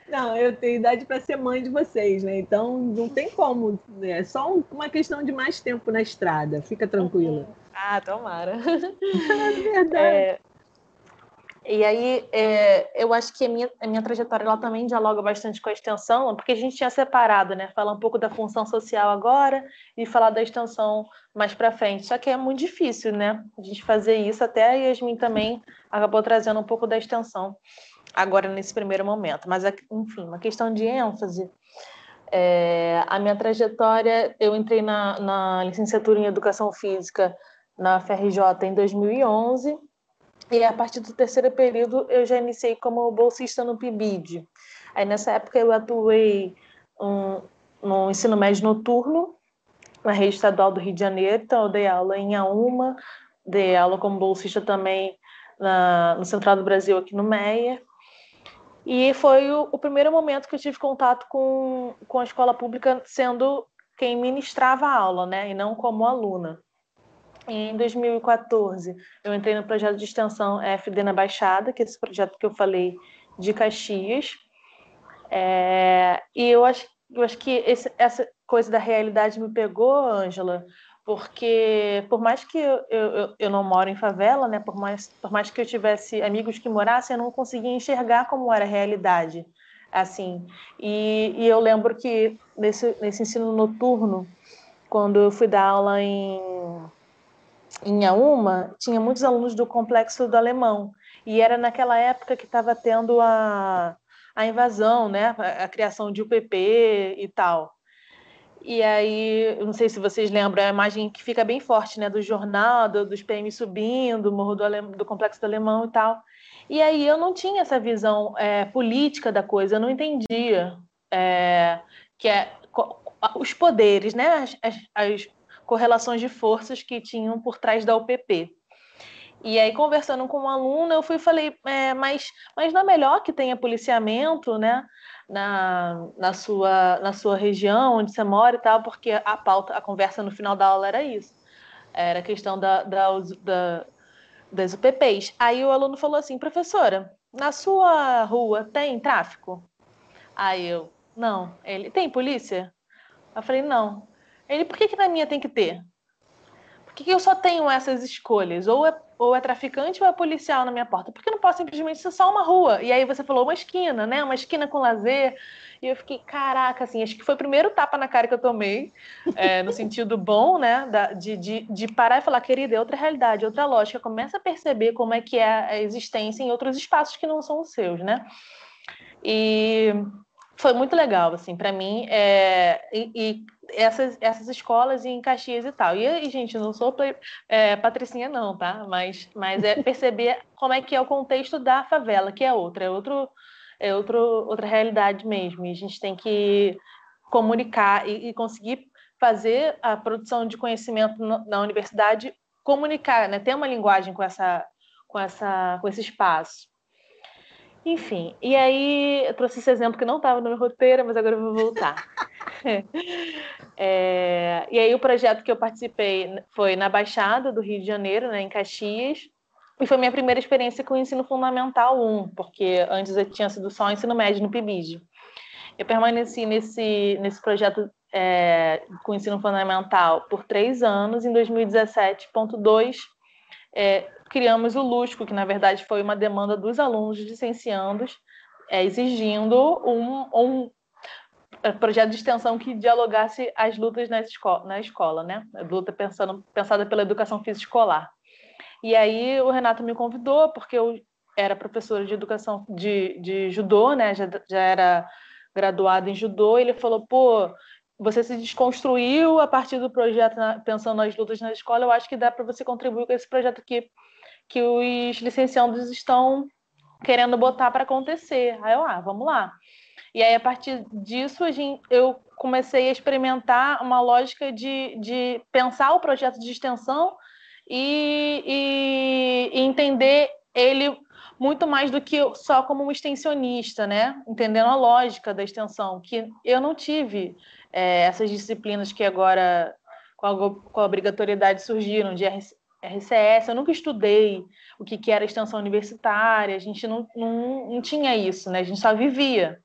Não, eu tenho idade para ser mãe de vocês, né? Então não tem como. Né? É só uma questão de mais tempo na estrada. Fica tranquila. Ah, tomara. É verdade. É, e aí, é, eu acho que a minha, a minha trajetória ela também dialoga bastante com a extensão, porque a gente tinha separado, né? Falar um pouco da função social agora e falar da extensão mais para frente. Só que é muito difícil, né? A gente fazer isso. Até a Yasmin também acabou trazendo um pouco da extensão agora nesse primeiro momento. Mas, enfim, uma questão de ênfase. É, a minha trajetória, eu entrei na, na licenciatura em Educação Física na FRJ em 2011 e a partir do terceiro período eu já iniciei como bolsista no PIBID. Aí nessa época eu atuei um, no ensino médio noturno na rede estadual do Rio de Janeiro, então eu dei aula em Auma, dei aula como bolsista também na, no Central do Brasil aqui no MEIA. E foi o, o, primeiro momento que eu tive contato com, com a escola pública sendo quem ministrava a aula, né, e não como aluna. Em 2014, eu entrei no projeto de extensão FD na Baixada, que é esse projeto que eu falei de Caxias. É, e eu acho, eu acho que esse, essa coisa da realidade me pegou, Ângela, porque por mais que eu, eu, eu não moro em favela, né, por, mais, por mais que eu tivesse amigos que morassem, eu não conseguia enxergar como era a realidade. assim. E, e eu lembro que nesse, nesse ensino noturno, quando eu fui dar aula em em Auma, tinha muitos alunos do complexo do alemão. E era naquela época que estava tendo a, a invasão, né? A, a, criação de UPP e tal. E aí, não sei se vocês lembram, a imagem que fica bem forte, né? Do jornal, do, dos PM subindo, morro do, Ale, do complexo do alemão e tal. E aí eu não tinha essa visão é, política da coisa, eu não entendia é, que é os poderes, né? As, as, as, correlações de forças que tinham por trás da UPP. E aí, conversando com um aluno, eu fui falei, é, mas, mas não é melhor que tenha policiamento, né? Na, na, sua, na sua região, onde você mora e tal, porque a pauta, a conversa no final da aula era isso. Era a questão da, da, da, das UPPs. Aí o aluno falou assim, professora, na sua rua tem tráfico? Aí eu, não. Ele, tem polícia? Eu falei, não. Ele, por que, que na minha tem que ter? Por que, que eu só tenho essas escolhas? Ou é, ou é traficante ou é policial na minha porta? Por que não posso simplesmente ser só uma rua? E aí você falou uma esquina, né? Uma esquina com lazer. E eu fiquei, caraca, assim, acho que foi o primeiro tapa na cara que eu tomei, é, no sentido bom, né? Da, de, de, de parar e falar, querida, é outra realidade, outra lógica. Começa a perceber como é que é a existência em outros espaços que não são os seus, né? E foi muito legal, assim, para mim. É, e, e, essas, essas escolas em Caxias e tal. E, gente, não sou é, patricinha, não, tá? Mas, mas é perceber como é que é o contexto da favela, que é outra, é, outro, é outro, outra realidade mesmo. E a gente tem que comunicar e, e conseguir fazer a produção de conhecimento na universidade comunicar, né? ter uma linguagem com essa, com essa, com esse espaço. Enfim, e aí eu trouxe esse exemplo que não estava no meu roteiro, mas agora eu vou voltar. é, e aí o projeto que eu participei foi na Baixada do Rio de Janeiro, né, em Caxias, e foi minha primeira experiência com o ensino fundamental 1, porque antes eu tinha sido só ensino médio no PIBID. Eu permaneci nesse, nesse projeto é, com ensino fundamental por três anos. Em 2017.2, é, criamos o LUSCO, que na verdade foi uma demanda dos alunos licenciandos, é, exigindo um, um, é, projeto de extensão que dialogasse as lutas na escola, na escola né? A luta pensando, pensada pela educação física escolar. E aí o Renato me convidou, porque eu era professora de educação de, de judô, né? Já, já era graduada em judô, ele falou, pô, você se desconstruiu a partir do projeto pensando nas lutas na escola, eu acho que dá para você contribuir com esse projeto aqui que os licenciados estão querendo botar para acontecer. Aí eu, ah, vamos lá. E aí, a partir disso, eu comecei a experimentar uma lógica de, de pensar o projeto de extensão e, e, e entender ele muito mais do que só como um extensionista, né? Entendendo a lógica da extensão, que eu não tive é, essas disciplinas que agora, com a, com a obrigatoriedade, surgiram, de RCS, eu nunca estudei o que, que era extensão universitária, a gente não, não, não tinha isso, né? A gente só vivia.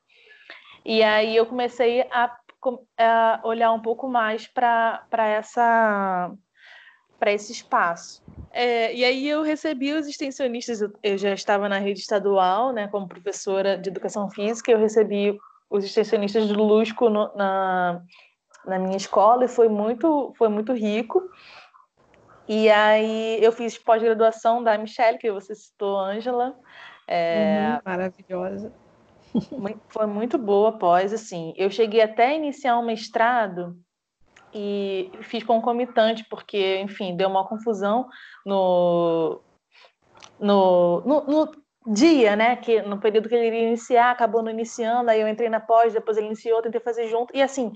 E aí eu comecei a, a olhar um pouco mais para essa para esse espaço. É, e aí eu recebi os extensionistas, eu já estava na rede estadual, né, como professora de educação física, eu recebi os extensionistas do Lusco no, na, na minha escola e foi muito, foi muito rico. E aí eu fiz pós-graduação da Michelle, que você citou, Ângela. É, uhum, maravilhosa. Foi muito boa pós, assim. Eu cheguei até a iniciar um mestrado e fiz concomitante, porque, enfim, deu uma confusão no, no, no, no, dia, né? Que no período que ele iria iniciar, acabou não iniciando, aí eu entrei na pós, depois ele iniciou, tentei fazer junto. E assim,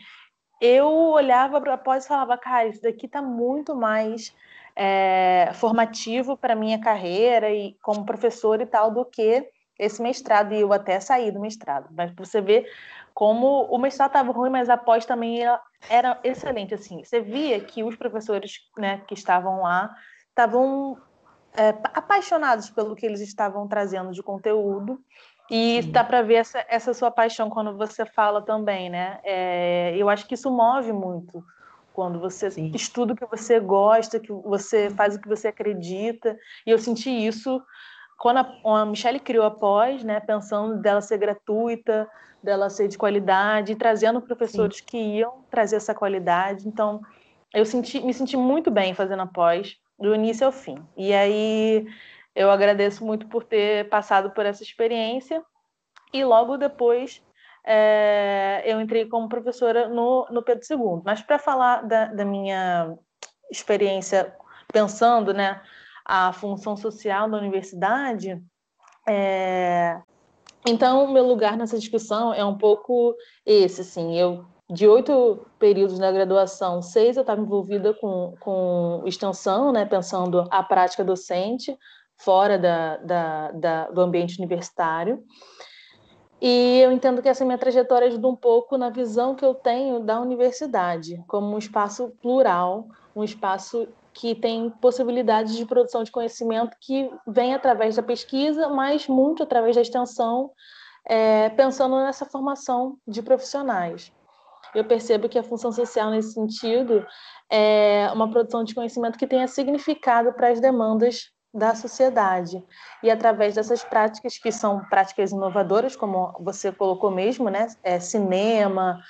eu olhava para a pós e falava, cara, isso daqui tá muito mais é, formativo para minha carreira e como professor e tal do que esse mestrado e eu até saí do mestrado. Mas você vê como o mestrado estava ruim, mas a pós também era excelente. Assim, você via que os professores né, que estavam lá estavam é, apaixonados pelo que eles estavam trazendo de conteúdo. E dá para ver essa, essa sua paixão quando você fala também, né? É, eu acho que isso move muito quando você Sim. estuda o que você gosta, que você faz o que você acredita. E eu senti isso quando a, a Michelle criou a pós, né, pensando dela ser gratuita, dela ser de qualidade, e trazendo professores Sim. que iam trazer essa qualidade. Então, eu senti, me senti muito bem fazendo a pós, do início ao fim. E aí eu agradeço muito por ter passado por essa experiência. E logo depois é, eu entrei como professora no, no Pedro II. Mas para falar da, da, minha experiência pensando né, a função social da universidade, é, então meu lugar nessa discussão é um pouco esse, assim, eu de oito períodos na graduação, seis eu estava envolvida com, com extensão, né, pensando a prática docente fora da, da, da, do ambiente universitário. E eu entendo que essa minha trajetória ajuda um pouco na visão que eu tenho da universidade, como um espaço plural, um espaço que tem possibilidades de produção de conhecimento que vem através da pesquisa, mas muito através da extensão, é, pensando nessa formação de profissionais. Eu percebo que a função social, nesse sentido, é uma produção de conhecimento que tenha significado para as demandas da sociedade. E através dessas práticas, que são práticas inovadoras, como você colocou mesmo, né? É, cinema,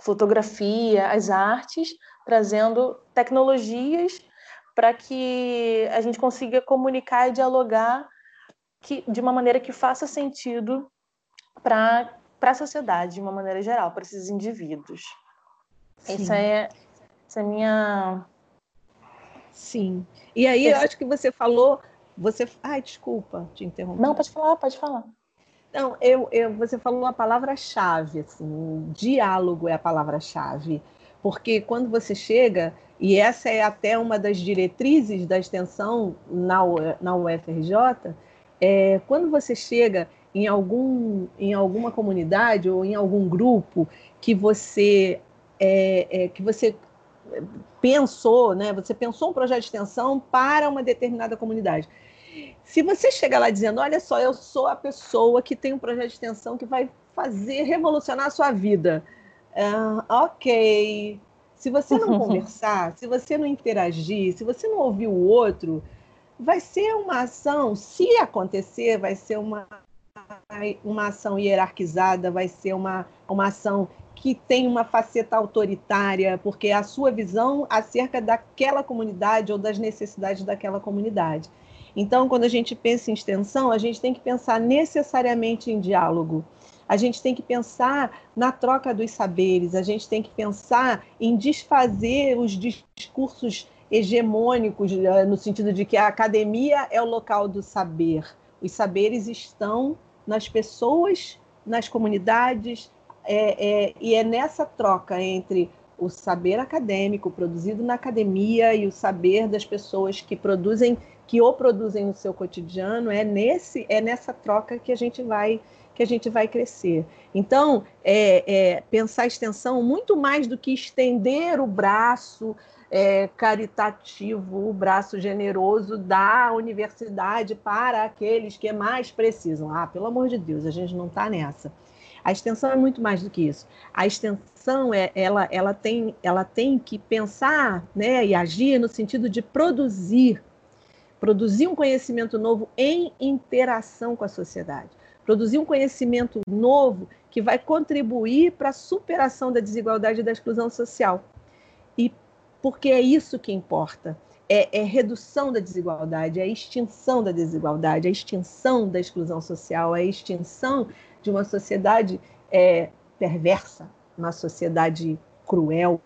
fotografia, as artes, trazendo tecnologias para que a gente consiga comunicar e dialogar que, de uma maneira que faça sentido para a sociedade, de uma maneira geral, para esses indivíduos. Sim. Essa é, essa é a minha. Sim. E aí, eu acho que você falou você. Ai, desculpa te interromper. Não, pode falar, pode falar. Não, eu, eu, você falou a palavra-chave, assim, diálogo é a palavra-chave. Porque quando você chega, e essa é até uma das diretrizes da extensão na, na UFRJ, é, quando você chega em, algum, em alguma comunidade ou em algum grupo que você, é, é, que você pensou, né? Você pensou um projeto de extensão para uma determinada comunidade. Se você chega lá dizendo, olha só, eu sou a pessoa que tem um projeto de extensão que vai fazer revolucionar a sua vida. Uh, ok. Se você não conversar, se você não interagir, se você não ouvir o outro, vai ser uma ação, se acontecer, vai ser uma, uma ação hierarquizada, vai ser uma, uma ação que tem uma faceta autoritária, porque é a sua visão acerca daquela comunidade ou das necessidades daquela comunidade. Então, quando a gente pensa em extensão, a gente tem que pensar necessariamente em diálogo. A gente tem que pensar na troca dos saberes, a gente tem que pensar em desfazer os discursos hegemônicos, eh, no sentido de que a academia é o local do saber. Os saberes estão nas pessoas, nas comunidades, é, é, e é nessa troca entre o saber acadêmico produzido na academia e o saber das pessoas que produzem, que o produzem no seu cotidiano, é nesse, é nessa troca que a gente vai que a gente vai crescer. Então, é, é pensar extensão muito mais do que estender o braço é, caritativo, o braço generoso da universidade para aqueles que mais precisam. Ah, pelo amor de Deus, a gente não está nessa. A extensão é muito mais do que isso. A extensão é, ela, ela, tem, ela tem que pensar né, e agir no sentido de produzir, produzir um conhecimento novo em interação com a sociedade, produzir um conhecimento novo que vai contribuir para a superação da desigualdade e da exclusão social. E porque é isso que importa. É, é, redução da desigualdade, é extinção da desigualdade, é extinção da exclusão social, é extinção de uma sociedade é, perversa, uma sociedade cruel.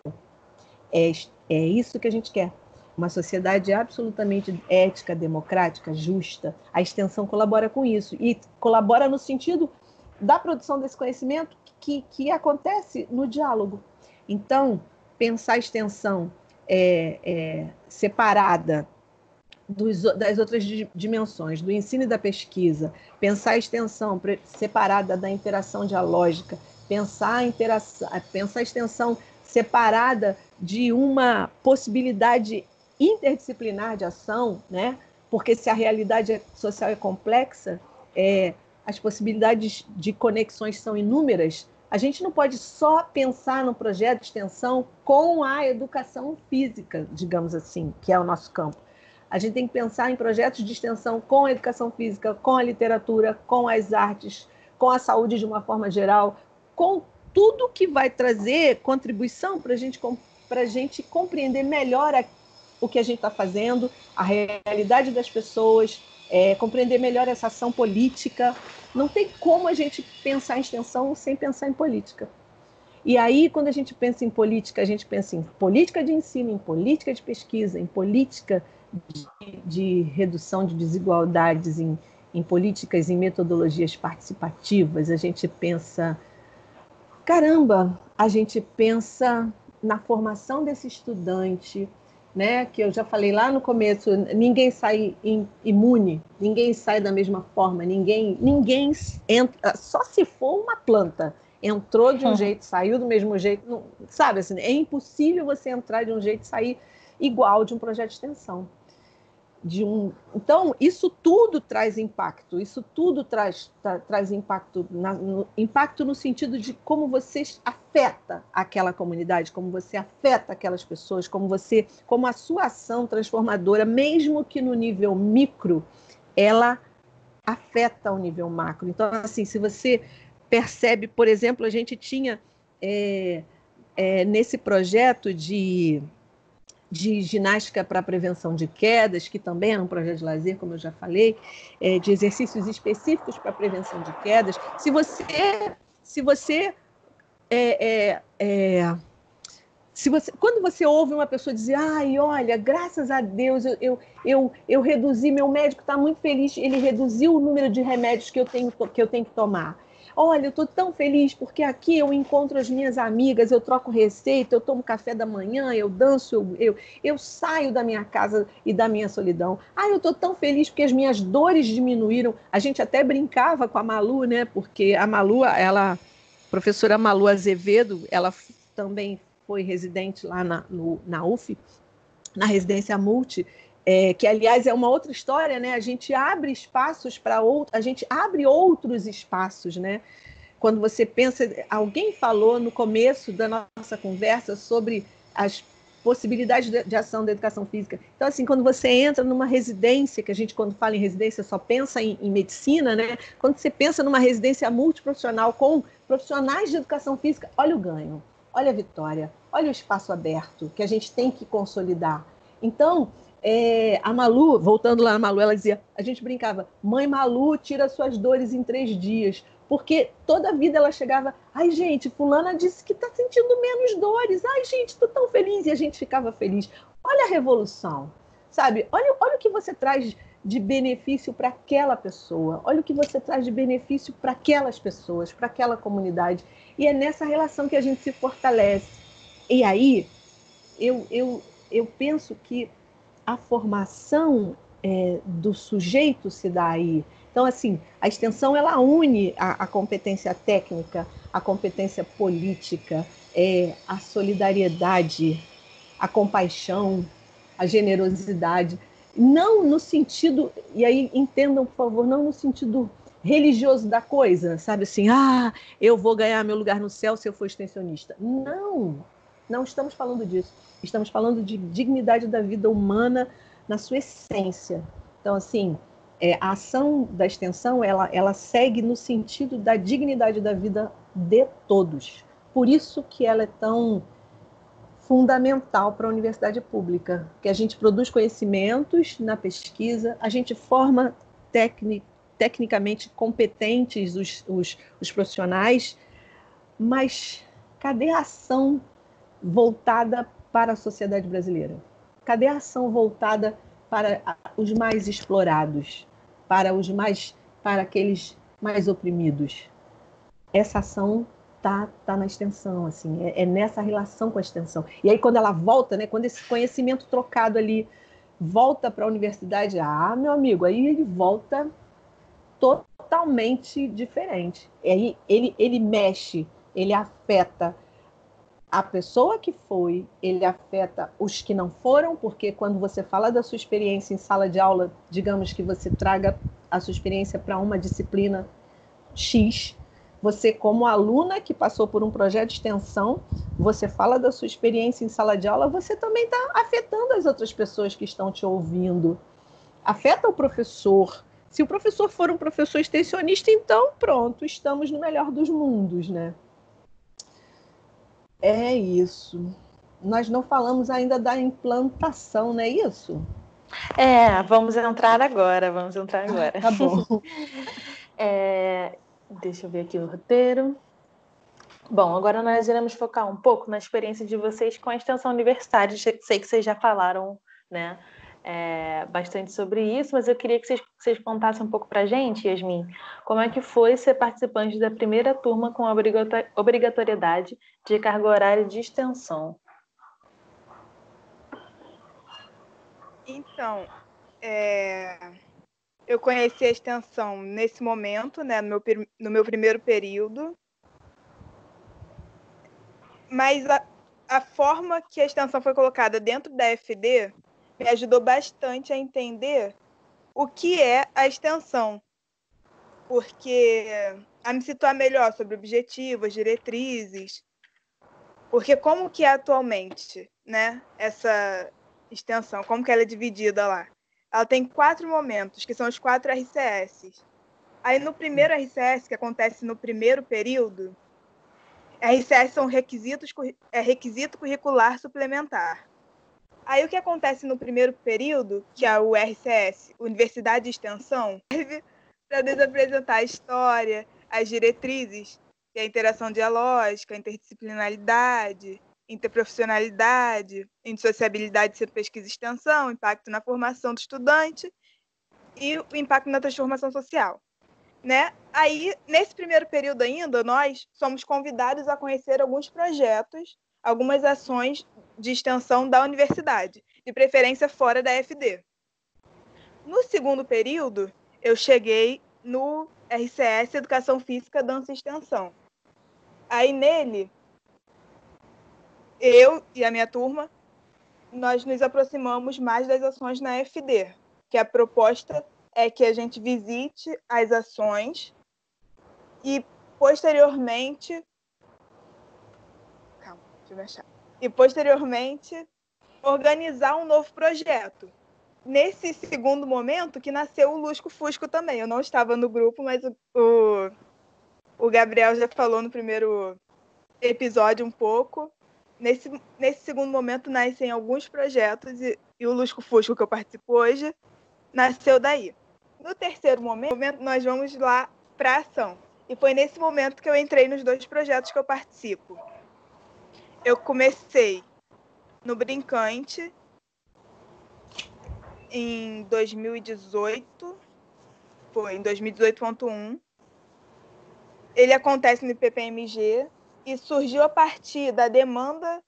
É, é isso que a gente quer. Uma sociedade absolutamente ética, democrática, justa. A extensão colabora com isso. E colabora no sentido da produção desse conhecimento que, que acontece no diálogo. Então, pensar a extensão é, é, separada dos, das outras dimensões, do ensino e da pesquisa, pensar a extensão separada da interação dialógica, pensar a, interação, pensar a extensão separada de uma possibilidade interdisciplinar de ação, né? porque se a realidade social é complexa, é, as possibilidades de conexões são inúmeras, a gente não pode só pensar no projeto de extensão com a educação física, digamos assim, que é o nosso campo. A gente tem que pensar em projetos de extensão com a educação física, com a literatura, com as artes, com a saúde de uma forma geral, com tudo que vai trazer contribuição para gente, a gente compreender melhor o que a gente está fazendo, a realidade das pessoas, é, compreender melhor essa ação política. Não tem como a gente pensar em extensão sem pensar em política. E aí, quando a gente pensa em política, a gente pensa em política de ensino, em política de pesquisa, em política de, de redução de desigualdades em, em políticas, em metodologias participativas, a gente pensa, caramba, a gente pensa na formação desse estudante, né? Que eu já falei lá no começo, ninguém sai imune, ninguém sai da mesma forma, ninguém, ninguém entra, só se for uma planta entrou de um hum. jeito, saiu do mesmo jeito, não, sabe assim, é impossível você entrar de um jeito e sair igual de um projeto de extensão de um. Então, isso tudo traz impacto, isso tudo traz, tra, traz impacto, na, no, impacto no sentido de como você afeta aquela comunidade, como você afeta aquelas pessoas, como você, como a sua ação transformadora, mesmo que no nível micro, ela afeta o nível macro. Então, assim, se você percebe, por exemplo, a gente tinha é, é, nesse projeto de de ginástica para prevenção de quedas, que também é um projeto de lazer, como eu já falei, é, de exercícios específicos para prevenção de quedas. Se você, se você, é, é, é, se você, quando você ouve uma pessoa dizer, ai, olha, graças a Deus eu, eu, eu, eu reduzi, meu médico está muito feliz, ele reduziu o número de remédios que eu tenho que eu tenho que tomar. Olha, eu estou tão feliz porque aqui eu encontro as minhas amigas, eu troco receita, eu tomo café da manhã, eu danço, eu, eu, eu saio da minha casa e da minha solidão. Ah, eu estou tão feliz porque as minhas dores diminuíram. A gente até brincava com a Malu, né? Porque a Malu, ela, professora Malu Azevedo, ela também foi residente lá na, no, na UF, na residência multi, é, que aliás é uma outra história, né? A gente abre espaços para outro, a gente abre outros espaços, né? Quando você pensa, alguém falou no começo da nossa conversa sobre as possibilidades de, de, ação da educação física. Então, assim, quando você entra numa residência, que a gente, quando fala em residência, só pensa em, em medicina, né? Quando você pensa numa residência multiprofissional com profissionais de educação física, olha o ganho, olha a vitória, olha o espaço aberto que a gente tem que consolidar. Então, é, a Malu, voltando lá na Malu, ela dizia: a gente brincava, mãe Malu tira suas dores em três dias. Porque toda a vida ela chegava, ai gente, fulana disse que está sentindo menos dores, ai gente, estou tão feliz, e a gente ficava feliz. Olha a revolução, sabe? Olha, olha o que você traz de benefício para aquela pessoa, olha o que você traz de benefício para aquelas pessoas, para aquela comunidade. E é nessa relação que a gente se fortalece. E aí, eu, eu, eu penso que a formação é, do sujeito se dá aí. Então, assim, a extensão ela une a, a competência técnica, a competência política, é, a solidariedade, a compaixão, a generosidade. Não no sentido, e aí entendam, por favor, não no sentido religioso da coisa, sabe assim, ah, eu vou ganhar meu lugar no céu se eu for extensionista. Não, não estamos falando disso. Estamos falando de dignidade da vida humana na sua essência. Então, assim, é, a ação da extensão ela, ela segue no sentido da dignidade da vida de todos. Por isso que ela é tão fundamental para a universidade pública, que a gente produz conhecimentos na pesquisa, a gente forma tecni, tecnicamente competentes os, os, os profissionais, mas cadê a ação voltada para a sociedade brasileira? Cadê a ação voltada para os mais explorados, para os mais para aqueles mais oprimidos? Essa ação tá tá na extensão, assim, é, é nessa relação com a extensão. E aí quando ela volta, né, quando esse conhecimento trocado ali volta para a universidade, ah, meu amigo, aí ele volta totalmente diferente. Aí ele, ele mexe, ele afeta, a pessoa que foi, ele afeta os que não foram, porque quando você fala da sua experiência em sala de aula, digamos que você traga a sua experiência para uma disciplina X, você como aluna que passou por um projeto de extensão, você fala da sua experiência em sala de aula, você também está afetando as outras pessoas que estão te ouvindo. Afeta o professor. Se o professor for um professor extensionista, então pronto, estamos no melhor dos mundos, né? É isso. Nós não falamos ainda da implantação, não é isso? É, vamos entrar agora, vamos entrar agora. Ah, tá bom. é, deixa eu ver aqui o roteiro. Bom, agora nós iremos focar um pouco na experiência de vocês com a extensão universitária. Sei que vocês já falaram, né, é, bastante sobre isso, mas eu queria que vocês, vocês contassem um pouco para a gente, Yasmin, como é que foi ser participante da primeira turma com obrigatoriedade de carga horária de extensão. Então, é, eu conheci a extensão nesse momento, né, no meu, no meu primeiro período, mas a, a forma que a extensão foi colocada dentro da FD me ajudou bastante a entender o que é a extensão, porque a me situar melhor sobre objetivos, diretrizes, porque como que é atualmente, né, essa extensão, como que ela é dividida lá? Ela tem quatro momentos, que são os quatro RCS. Aí no primeiro RCS, que acontece no primeiro período, RCS são requisitos, é requisito curricular suplementar. Aí o que acontece no primeiro período, que é o RCS, Universidade de Extensão, serve para desapresentar a história, as diretrizes, que é a interação dialógica, a interdisciplinaridade, interprofissionalidade, indissociabilidade de pesquisa e extensão, impacto na formação do estudante e o impacto na transformação social. Né? Aí, nesse primeiro período ainda, nós somos convidados a conhecer alguns projetos, algumas ações de extensão da universidade, de preferência fora da FD. No segundo período, eu cheguei no RCS Educação Física, Dança e Extensão. Aí nele, eu e a minha turma, nós nos aproximamos mais das ações na FD, que a proposta é que a gente visite as ações e posteriormente calma, deixa eu achar. E posteriormente organizar um novo projeto. Nesse segundo momento que nasceu o Lusco Fusco também. Eu não estava no grupo, mas o, o, Gabriel já falou no primeiro episódio um pouco. Nesse, nesse segundo momento nascem alguns projetos e, e o Lusco Fusco que eu participo hoje nasceu daí. No terceiro momento, nós vamos lá para ação. E foi nesse momento que eu entrei nos dois projetos que eu participo. Eu comecei no Brincante em 2018, foi em 2018.1. Ele acontece no IPPMG e surgiu a partir da demanda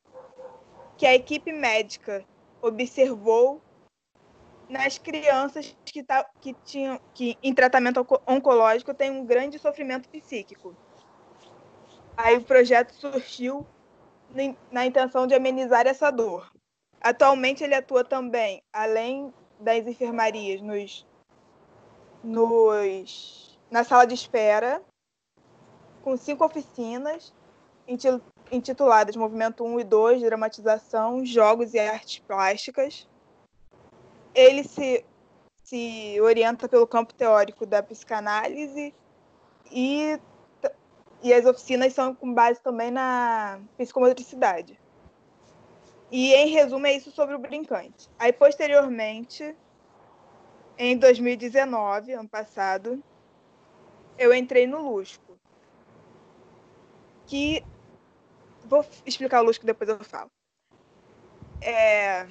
que a equipe médica observou nas crianças que, tá, que tinham que em tratamento oncológico tem um grande sofrimento psíquico. Aí o projeto surgiu na intenção de amenizar essa dor. Atualmente ele atua também, além das enfermarias, nos, nos na sala de espera, com cinco oficinas intituladas Movimento 1 e 2, Dramatização, Jogos e Artes Plásticas ele se, se orienta pelo campo teórico da psicanálise e, e as oficinas são com base também na psicomotricidade. E, em resumo, é isso sobre o brincante. Aí, posteriormente, em 2019, ano passado, eu entrei no Lusco. Que. Vou explicar o Lusco depois eu falo. É,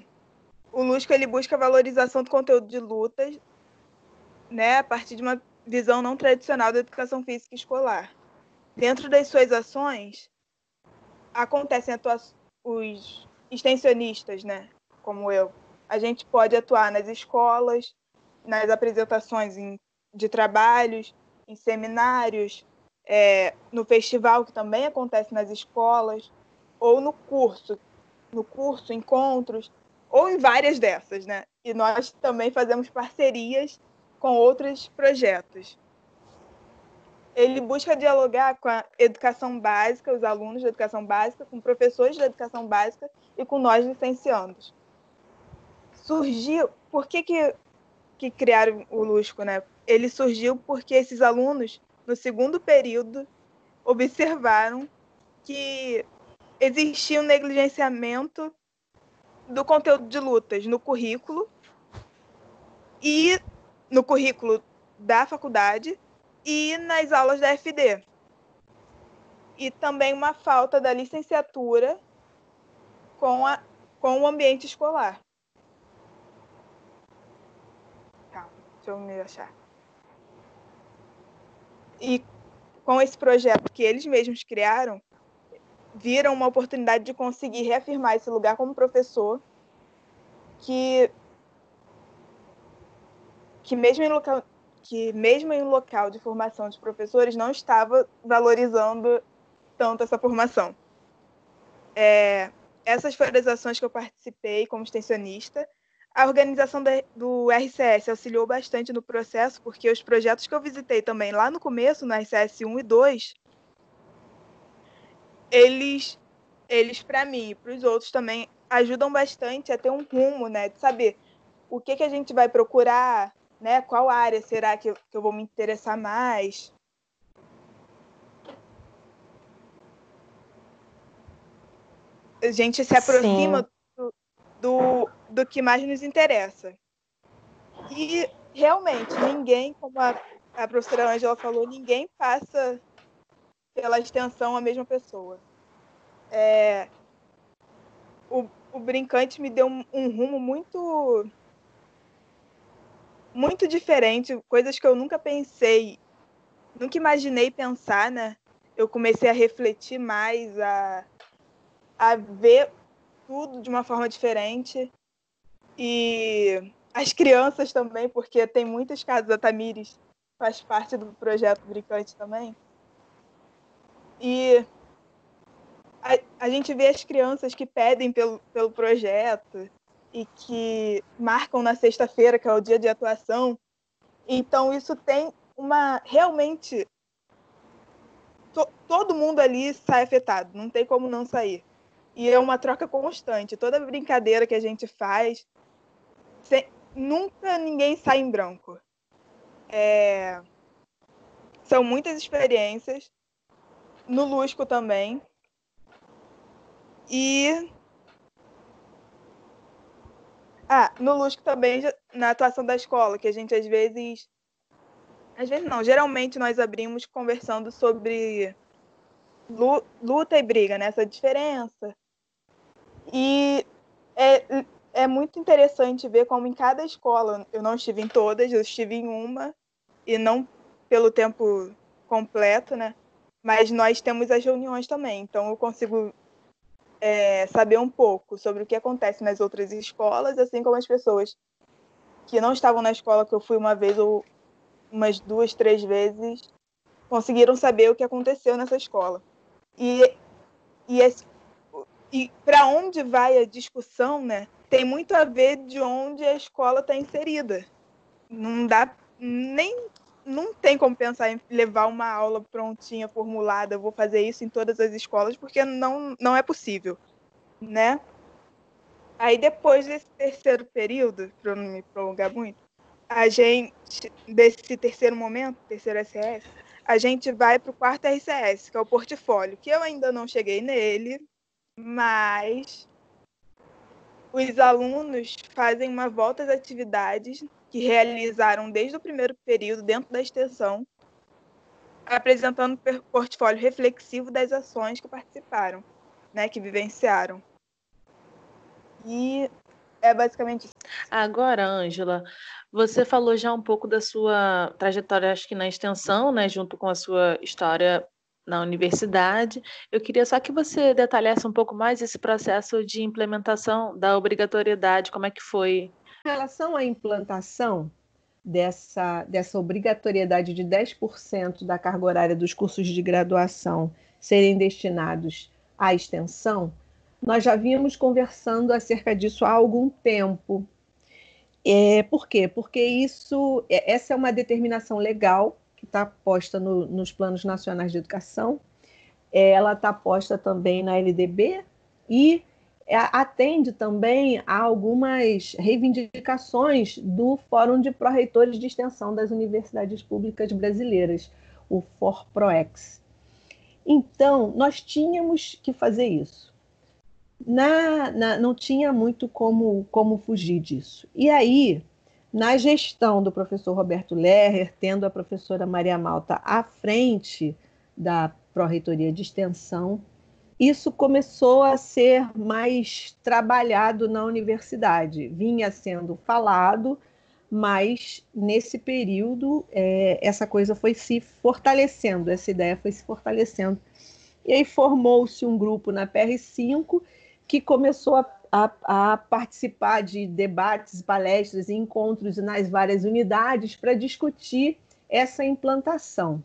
o Lusco ele busca a valorização do conteúdo de lutas, né, a partir de uma visão não tradicional da educação física escolar. Dentro das suas ações, acontecem os extensionistas, né, como eu. A gente pode atuar nas escolas, nas apresentações em, de trabalhos, em seminários, é, no festival, que também acontece nas escolas, ou no curso, no curso, encontros, ou em várias dessas, né? E nós também fazemos parcerias com outros projetos. Ele busca dialogar com a educação básica, os alunos da educação básica, com professores da educação básica e com nós licenciandos. Surgiu, por que, que, que criaram o Lusco, né? Ele surgiu porque esses alunos, no segundo período, observaram que existia um negligenciamento do conteúdo de lutas no currículo e no currículo da faculdade e nas aulas da FD. E também uma falta da licenciatura com, a, com o ambiente escolar. Calma, deixa eu me achar. E com esse projeto que eles mesmos criaram, viram uma oportunidade de conseguir reafirmar esse lugar como professor, que que mesmo em local que mesmo em local de formação de professores não estava valorizando tanto essa formação. É, essas foram as ações que eu participei como extensionista. A organização do RCS auxiliou bastante no processo, porque os projetos que eu visitei também lá no começo, no RCS 1 e 2, eles, eles para mim e para os outros também ajudam bastante a ter um rumo, né? De saber o que, que a gente vai procurar, né? Qual área será que eu, que eu vou me interessar mais? A gente se aproxima do, do, do que mais nos interessa. E realmente, ninguém, como a, a professora Angela falou, ninguém passa pela extensão a mesma pessoa. É, o, o Brincante me deu um, um rumo muito muito diferente, coisas que eu nunca pensei nunca imaginei pensar, né? Eu comecei a refletir mais, a, a ver tudo de uma forma diferente. E as crianças também, porque tem muitos casos, a Tamires faz parte do projeto Brincante também. E a, a gente vê as crianças que pedem pelo, pelo projeto e que marcam na sexta-feira, que é o dia de atuação. Então, isso tem uma. Realmente. To, todo mundo ali sai afetado, não tem como não sair. E é uma troca constante. Toda brincadeira que a gente faz, sem, nunca ninguém sai em branco. É, são muitas experiências. No Lusco também. E. Ah, no Lusco também, na atuação da escola, que a gente às vezes. Às vezes não, geralmente nós abrimos conversando sobre luta e briga, né? Essa diferença. E é, é muito interessante ver como em cada escola, eu não estive em todas, eu estive em uma, e não pelo tempo completo, né? Mas nós temos as reuniões também, então eu consigo é, saber um pouco sobre o que acontece nas outras escolas, assim como as pessoas que não estavam na escola que eu fui uma vez ou umas duas, três vezes, conseguiram saber o que aconteceu nessa escola. E, e, e para onde vai a discussão, né? Tem muito a ver de onde a escola está inserida. Não dá nem não tem como pensar em levar uma aula prontinha, formulada, vou fazer isso em todas as escolas, porque não, não é possível, né? Aí depois desse terceiro período, para não me prolongar muito, a gente, desse terceiro momento, terceiro SS, a gente vai para o quarto RCS, que é o portfólio, que eu ainda não cheguei nele, mas os alunos fazem uma volta às atividades que realizaram desde o primeiro período dentro da extensão, apresentando o portfólio reflexivo das ações que participaram, né, que vivenciaram. E é basicamente isso. Agora, Ângela, você falou já um pouco da sua trajetória, acho que na extensão, né, junto com a sua história na universidade. Eu queria só que você detalhasse um pouco mais esse processo de implementação da obrigatoriedade, como é que foi relação à implantação dessa, dessa obrigatoriedade de 10% da carga horária dos cursos de graduação serem destinados à extensão, nós já vínhamos conversando acerca disso há algum tempo. É, por quê? Porque isso, é, essa é uma determinação legal que está posta no, nos planos nacionais de educação, é, ela está posta também na LDB e atende também a algumas reivindicações do Fórum de Pró-Reitores de Extensão das Universidades Públicas Brasileiras, o FORPROEX. Então, nós tínhamos que fazer isso. Na, na, não tinha muito como, como fugir disso. E aí, na gestão do professor Roberto Lerrer, tendo a professora Maria Malta à frente da Pró-Reitoria de Extensão, isso começou a ser mais trabalhado na universidade. Vinha sendo falado, mas nesse período é, essa coisa foi se fortalecendo, essa ideia foi se fortalecendo. E aí formou-se um grupo na PR5 que começou a, a, a participar de debates, palestras e encontros nas várias unidades para discutir essa implantação.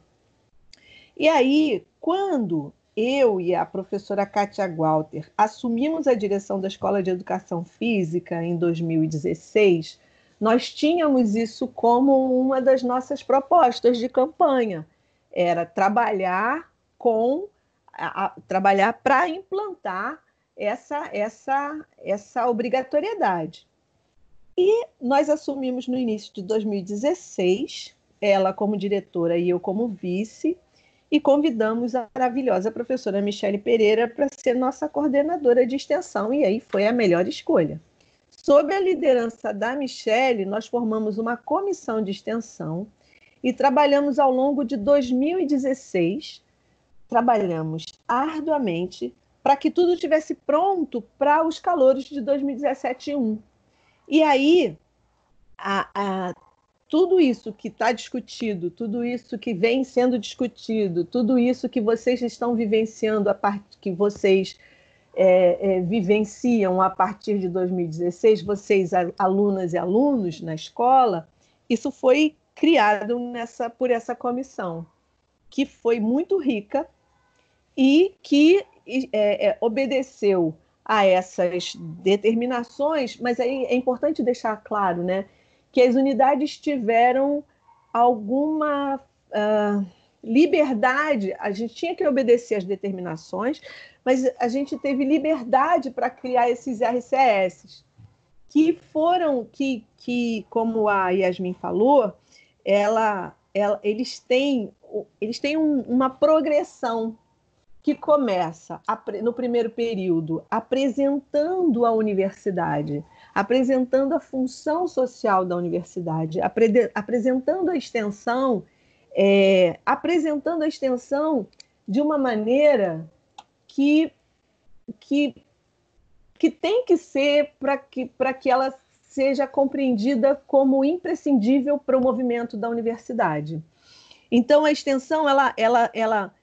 E aí, quando eu e a professora Kátia Walter assumimos a direção da Escola de Educação Física em 2016, nós tínhamos isso como uma das nossas propostas de campanha. Era trabalhar com a, a, trabalhar para implantar essa, essa, essa obrigatoriedade. E nós assumimos no início de 2016, ela como diretora e eu como vice, e convidamos a maravilhosa professora Michele Pereira para ser nossa coordenadora de extensão, e aí foi a melhor escolha. Sob a liderança da Michele, nós formamos uma comissão de extensão e trabalhamos ao longo de 2016, trabalhamos arduamente para que tudo estivesse pronto para os calores de 2017 e 1. E aí, a, a, tudo isso que está discutido, tudo isso que vem sendo discutido, tudo isso que vocês estão vivenciando, a parte que vocês é, é, vivenciam a partir de 2016, vocês, alunas e alunos na escola, isso foi criado nessa, por essa comissão, que foi muito rica e que é, é obedeceu a essas determinações, mas aí é importante deixar claro, né? Que as unidades tiveram alguma uh, liberdade, a gente tinha que obedecer às determinações, mas a gente teve liberdade para criar esses RCS, que foram, que, que como a Yasmin falou, ela, ela, eles têm, eles têm um, uma progressão que começa no primeiro período apresentando a universidade, apresentando a função social da universidade, apre apresentando a extensão, é, apresentando a extensão de uma maneira que, que, que tem que ser para que, que ela seja compreendida como imprescindível para o movimento da universidade. Então, a extensão, ela, ela, ela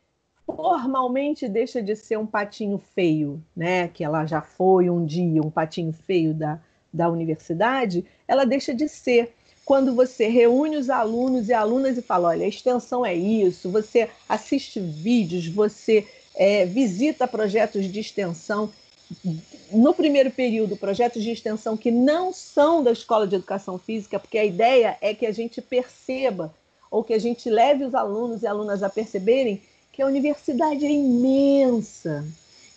formalmente deixa de ser um patinho feio, né? Que ela já foi um dia um patinho feio da, da universidade, ela deixa de ser. Quando você reúne os alunos e alunas e fala: olha, a extensão é isso, você assiste vídeos, você é, visita projetos de extensão. No primeiro período, projetos de extensão que não são da Escola de Educação Física, porque a ideia é que a gente perceba, ou que a gente leve os alunos e alunas a perceberem que a universidade é imensa,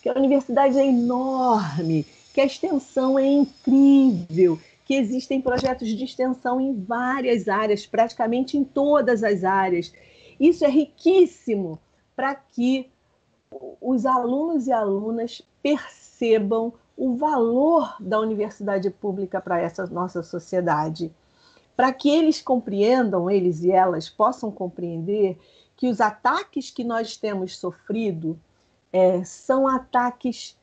que a universidade é enorme, que a extensão é incrível, que existem projetos de extensão em várias áreas, praticamente em todas as áreas. Isso é riquíssimo para que os alunos e alunas percebam o valor da universidade pública para essa nossa sociedade, para que eles compreendam, eles e elas possam compreender que os ataques que nós temos sofrido é, são ataques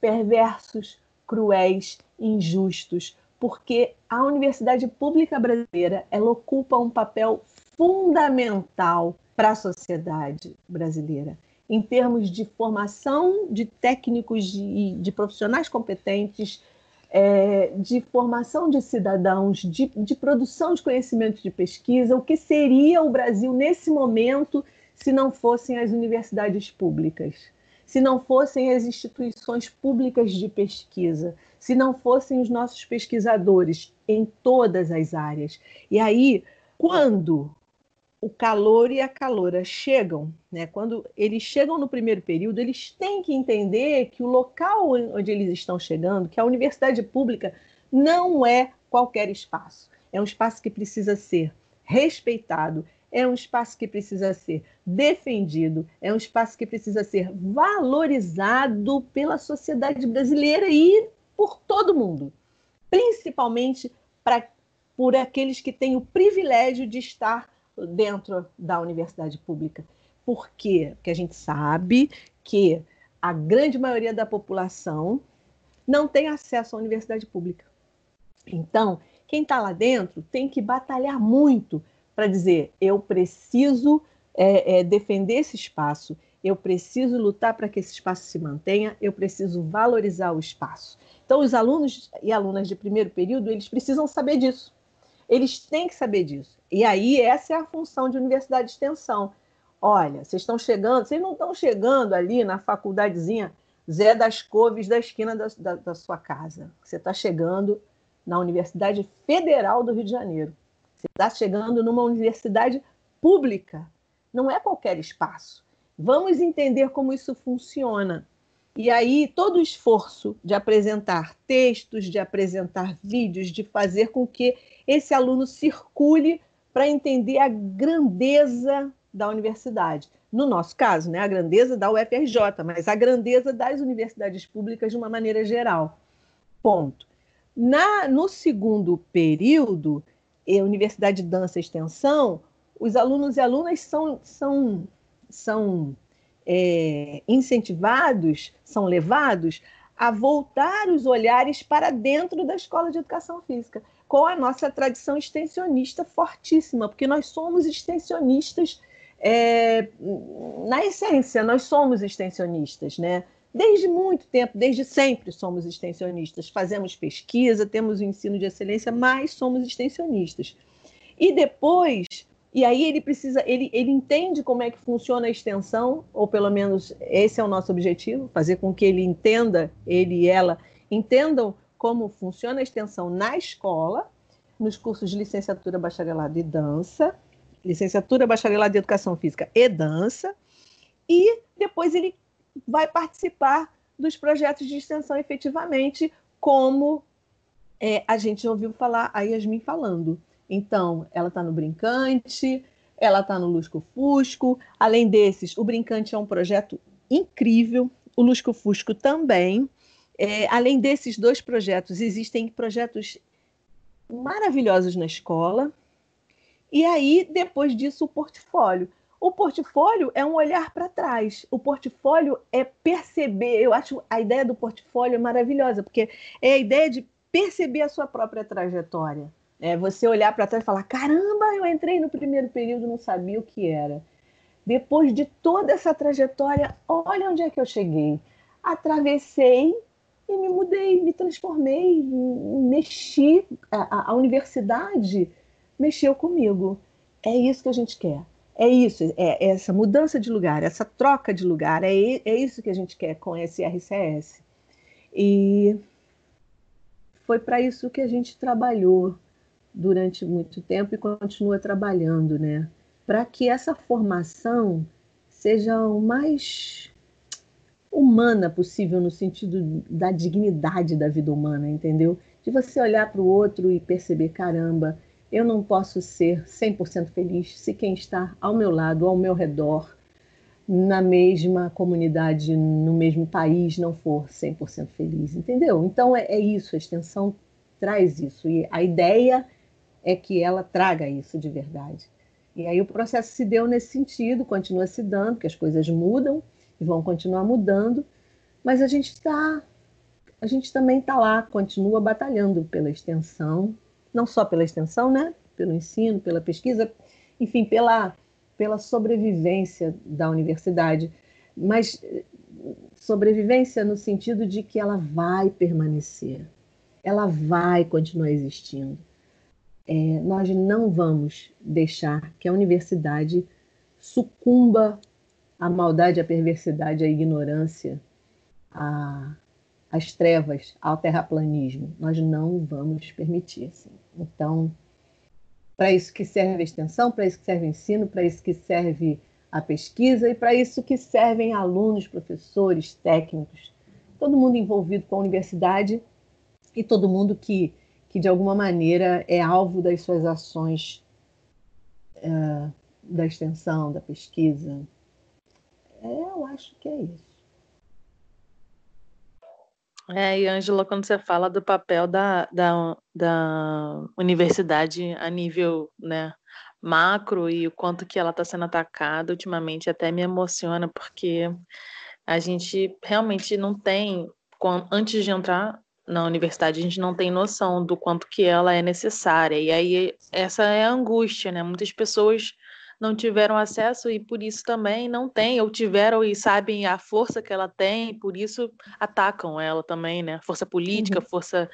perversos, cruéis, injustos, porque a universidade pública brasileira ela ocupa um papel fundamental para a sociedade brasileira em termos de formação de técnicos e de, de, profissionais competentes, é, de formação de cidadãos, de, de produção de conhecimento de pesquisa, o que seria o Brasil nesse momento se não fossem as universidades públicas? Se não fossem as instituições públicas de pesquisa, se não fossem os nossos pesquisadores em todas as áreas. E aí, quando o calor e a caloura chegam, né, quando eles chegam no primeiro período, eles têm que entender que o local onde eles estão chegando, que a universidade pública, não é qualquer espaço. É um espaço que precisa ser respeitado, é um espaço que precisa ser defendido, é um espaço que precisa ser valorizado pela sociedade brasileira e por todo mundo, principalmente pra, por aqueles que têm o privilégio de estar dentro da universidade pública. Por quê? Porque a gente sabe que a grande maioria da população não tem acesso à universidade pública. Então, quem está lá dentro tem que batalhar muito para dizer: eu preciso é, é, defender esse espaço, eu preciso lutar para que esse espaço se mantenha, eu preciso valorizar o espaço. Então, os alunos e alunas de primeiro período, eles precisam saber disso. Eles têm que saber disso. E aí, essa é a função de universidade de extensão. Olha, vocês estão chegando, vocês não estão chegando ali na faculdadezinha Zé das Couves da esquina da, da, da sua casa. Você está chegando na Universidade Federal do Rio de Janeiro. Você está chegando numa universidade pública, não é qualquer espaço. Vamos entender como isso funciona. E aí, todo o esforço de apresentar textos, de apresentar vídeos, de fazer com que esse aluno circule para entender a grandeza da universidade. No nosso caso, né, a grandeza da UFRJ, mas a grandeza das universidades públicas de uma maneira geral. Ponto. Na, no segundo período, Universidade de Dança e Extensão, os alunos e alunas são, são, são é, incentivados, são levados a voltar os olhares para dentro da escola de educação física, com a nossa tradição extensionista fortíssima, porque nós somos extensionistas é, na essência, nós somos extensionistas, né? Desde muito tempo, desde sempre somos extensionistas. Fazemos pesquisa, temos o ensino de excelência, mas somos extensionistas. E depois, e aí ele precisa, ele, ele entende como é que funciona a extensão, ou pelo menos esse é o nosso objetivo, fazer com que ele entenda, ele e ela, entendam como funciona a extensão na escola, nos cursos de licenciatura, bacharelado e dança, licenciatura, bacharelado em educação física e dança, e depois ele vai participar dos projetos de extensão efetivamente, como é, a gente ouviu falar a Yasmin falando. Então, ela está no Brincante, ela está no Lusco Fusco. Além desses, o Brincante é um projeto incrível, o Lusco Fusco também. É, além desses dois projetos, existem projetos maravilhosos na escola. E aí, depois disso, o portfólio. O portfólio é um olhar para trás. O portfólio é perceber. Eu acho a ideia do portfólio maravilhosa, porque é a ideia de perceber a sua própria trajetória. É você olhar para trás e falar: caramba, eu entrei no primeiro período, não sabia o que era. Depois de toda essa trajetória, olha onde é que eu cheguei. Atravessei e me mudei, me transformei, mexi. A, a, a universidade mexeu comigo. É isso que a gente quer. É isso, é, é essa mudança de lugar, essa troca de lugar, é, é isso que a gente quer com esse RCS. E foi para isso que a gente trabalhou durante muito tempo e continua trabalhando, né? Para que essa formação seja o mais humana possível no sentido da dignidade da vida humana, entendeu? De você olhar para o outro e perceber, caramba, eu não posso ser 100% feliz se quem está ao meu lado, ao meu redor, na mesma comunidade, no mesmo país, não for 100% feliz, entendeu? Então é, é, isso, a extensão traz isso. E a ideia é que ela traga isso de verdade. E aí o processo se deu nesse sentido, continua se dando, porque as coisas mudam e vão continuar mudando, mas a gente está. A gente também está lá, continua batalhando pela extensão, não só pela extensão, né? pelo ensino, pela pesquisa, enfim, pela, pela sobrevivência da universidade, mas eh, sobrevivência no sentido de que ela vai permanecer, ela vai continuar existindo. É, nós não vamos deixar que a universidade sucumba à maldade, à perversidade, à ignorância, à, às trevas, ao terraplanismo. Nós não vamos permitir. Assim. Então, para isso que serve a extensão, para isso que serve o ensino, para isso que serve a pesquisa e para isso que servem alunos, professores, técnicos, todo mundo envolvido com a universidade e todo mundo que, que de alguma maneira é alvo das suas ações uh, da extensão, da pesquisa. É, eu acho que é isso. É, e Ângela, quando você fala do papel da, da, da universidade a nível né, macro e o quanto que ela está sendo atacada ultimamente, até me emociona, porque a gente realmente não tem, antes de entrar na universidade, a gente não tem noção do quanto que ela é necessária. E aí essa é a angústia, né? Muitas pessoas não tiveram acesso e por isso também não têm, ou tiveram e sabem a força que ela tem, por isso atacam ela também, né? Força política, uhum. força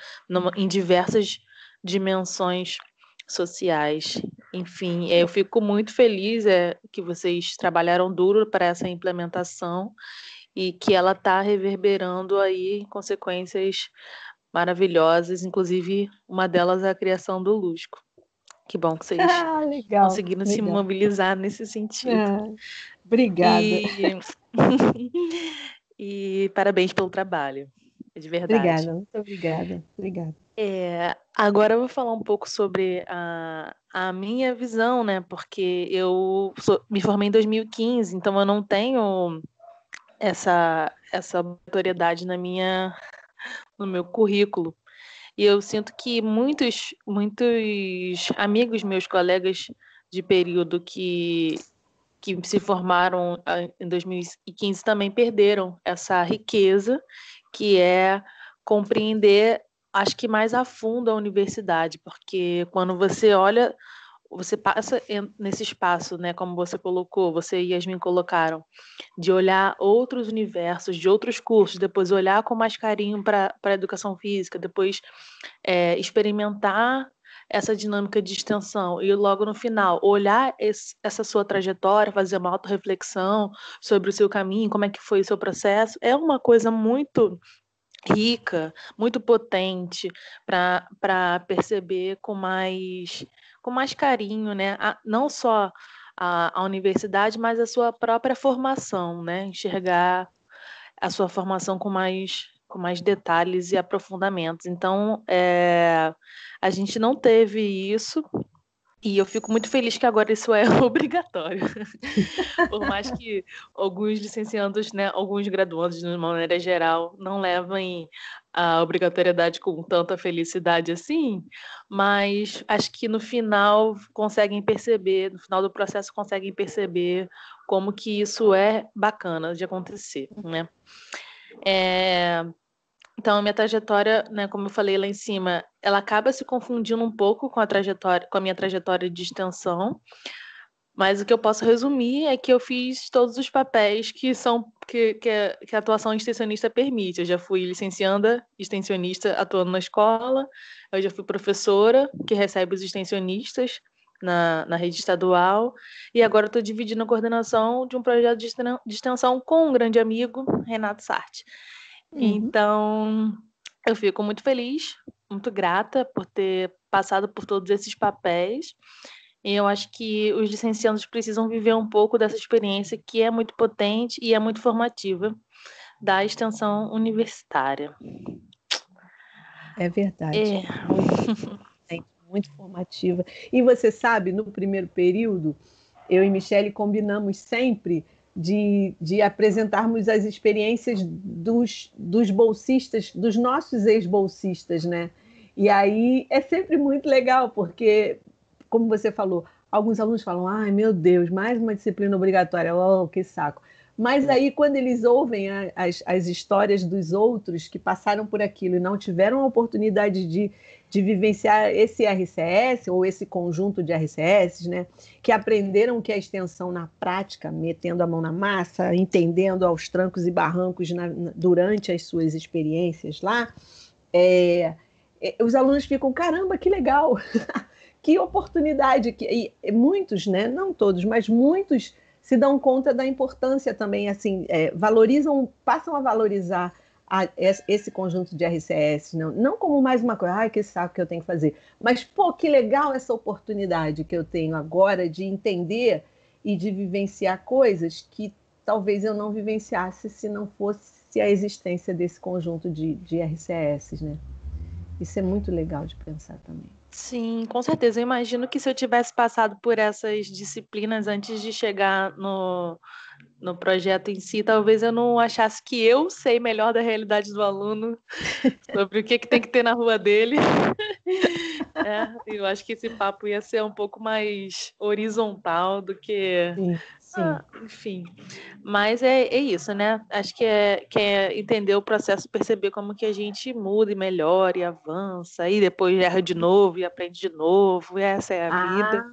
em diversas dimensões sociais. Enfim, eu fico muito feliz é, que vocês trabalharam duro para essa implementação e que ela está reverberando aí consequências maravilhosas, inclusive uma delas é a criação do Lusco. Que bom que vocês ah, legal, conseguiram legal. se mobilizar nesse sentido. É, obrigada. E... e... parabéns pelo trabalho, de verdade. Obrigada, muito obrigada. Obrigada. É, agora eu vou falar um pouco sobre a, a minha visão, né? Porque eu sou, me formei em 2015, então eu não tenho essa, essa notoriedade na minha, no meu currículo. E eu sinto que muitos, muitos amigos meus, colegas de período que, que se formaram ah, em 2015 também perderam essa riqueza que é compreender acho que mais a fundo a universidade, porque quando você olha, você passa nesse espaço, né, como você colocou, você e Yasmin colocaram, de olhar outros universos, de outros cursos, depois olhar com mais carinho para a educação física, depois é, experimentar essa dinâmica de extensão e logo no final olhar esse, essa sua trajetória, fazer uma autorreflexão sobre o seu caminho, como é que foi o seu processo, é uma coisa muito rica, muito potente para perceber com mais com mais carinho, né? A, não só a, a universidade, mas a sua própria formação, né? Enxergar a sua formação com mais com mais detalhes e aprofundamentos. Então, é, a gente não teve isso e eu fico muito feliz que agora isso é obrigatório. Por mais que alguns licenciandos, né, alguns graduandos, de uma maneira geral, não levem a obrigatoriedade com tanta felicidade assim, mas acho que no final conseguem perceber, no final do processo conseguem perceber como que isso é bacana de acontecer, né? É, então, a minha trajetória, né, como eu falei lá em cima, ela acaba se confundindo um pouco com a trajetória, com a minha trajetória de extensão. Mas o que eu posso resumir é que eu fiz todos os papéis que são que, que, a, que a atuação extensionista permite. Eu já fui licencianda extensionista atuando na escola, eu já fui professora que recebe os extensionistas na, na rede estadual, e agora estou dividindo a coordenação de um projeto de extensão com um grande amigo, Renato Sarti. Uhum. Então, eu fico muito feliz, muito grata por ter passado por todos esses papéis. E eu acho que os licenciados precisam viver um pouco dessa experiência que é muito potente e é muito formativa da extensão universitária. É verdade. É. Muito, muito formativa. E você sabe, no primeiro período, eu e Michele combinamos sempre de, de apresentarmos as experiências dos, dos bolsistas, dos nossos ex-bolsistas, né? E aí é sempre muito legal, porque, como você falou, alguns alunos falam: ai meu Deus, mais uma disciplina obrigatória, oh, que saco. Mas aí, quando eles ouvem as, as histórias dos outros que passaram por aquilo e não tiveram a oportunidade de, de vivenciar esse RCS ou esse conjunto de RCS, né, que aprenderam que a extensão na prática, metendo a mão na massa, entendendo aos trancos e barrancos na, durante as suas experiências lá, é, é, os alunos ficam: caramba, que legal! que oportunidade! Que, e muitos, né, não todos, mas muitos se dão conta da importância também, assim, é, valorizam, passam a valorizar a, esse conjunto de RCS, não, não como mais uma coisa, ai, que saco que eu tenho que fazer, mas, pô, que legal essa oportunidade que eu tenho agora de entender e de vivenciar coisas que talvez eu não vivenciasse se não fosse a existência desse conjunto de, de RCS, né? Isso é muito legal de pensar também. Sim, com certeza. Eu imagino que se eu tivesse passado por essas disciplinas antes de chegar no, no projeto em si, talvez eu não achasse que eu sei melhor da realidade do aluno sobre o que, que tem que ter na rua dele. É, eu acho que esse papo ia ser um pouco mais horizontal do que Sim. Ah, enfim. Mas é, é isso, né? Acho que é, que é entender o processo, perceber como que a gente muda e melhora e avança, e depois erra de novo e aprende de novo. E essa é a ah, vida.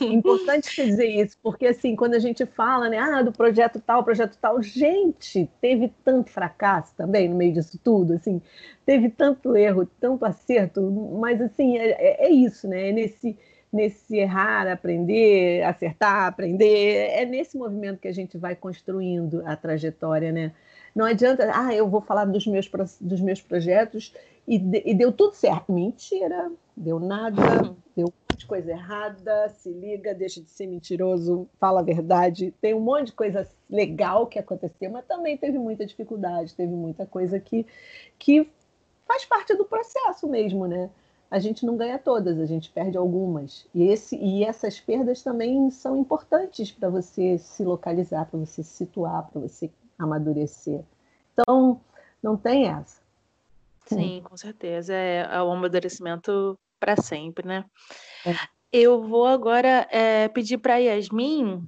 Importante você dizer isso, porque assim, quando a gente fala, né, ah, do projeto tal, projeto tal, gente, teve tanto fracasso também no meio disso tudo, assim, teve tanto erro, tanto acerto, mas assim, é, é, é isso, né? É nesse nesse errar, aprender, acertar, aprender. É nesse movimento que a gente vai construindo a trajetória, né? Não adianta, ah, eu vou falar dos meus, dos meus projetos e, de, e deu tudo certo. Mentira, deu nada, uhum. deu um monte de coisa errada, se liga, deixa de ser mentiroso, fala a verdade. Tem um monte de coisa legal que aconteceu, mas também teve muita dificuldade, teve muita coisa que, que faz parte do processo mesmo, né? A gente não ganha todas, a gente perde algumas. E, esse, e essas perdas também são importantes para você se localizar, para você se situar, para você amadurecer. Então, não tem essa. Sim, com certeza. É, é o amadurecimento para sempre, né? É. Eu vou agora é, pedir para a Yasmin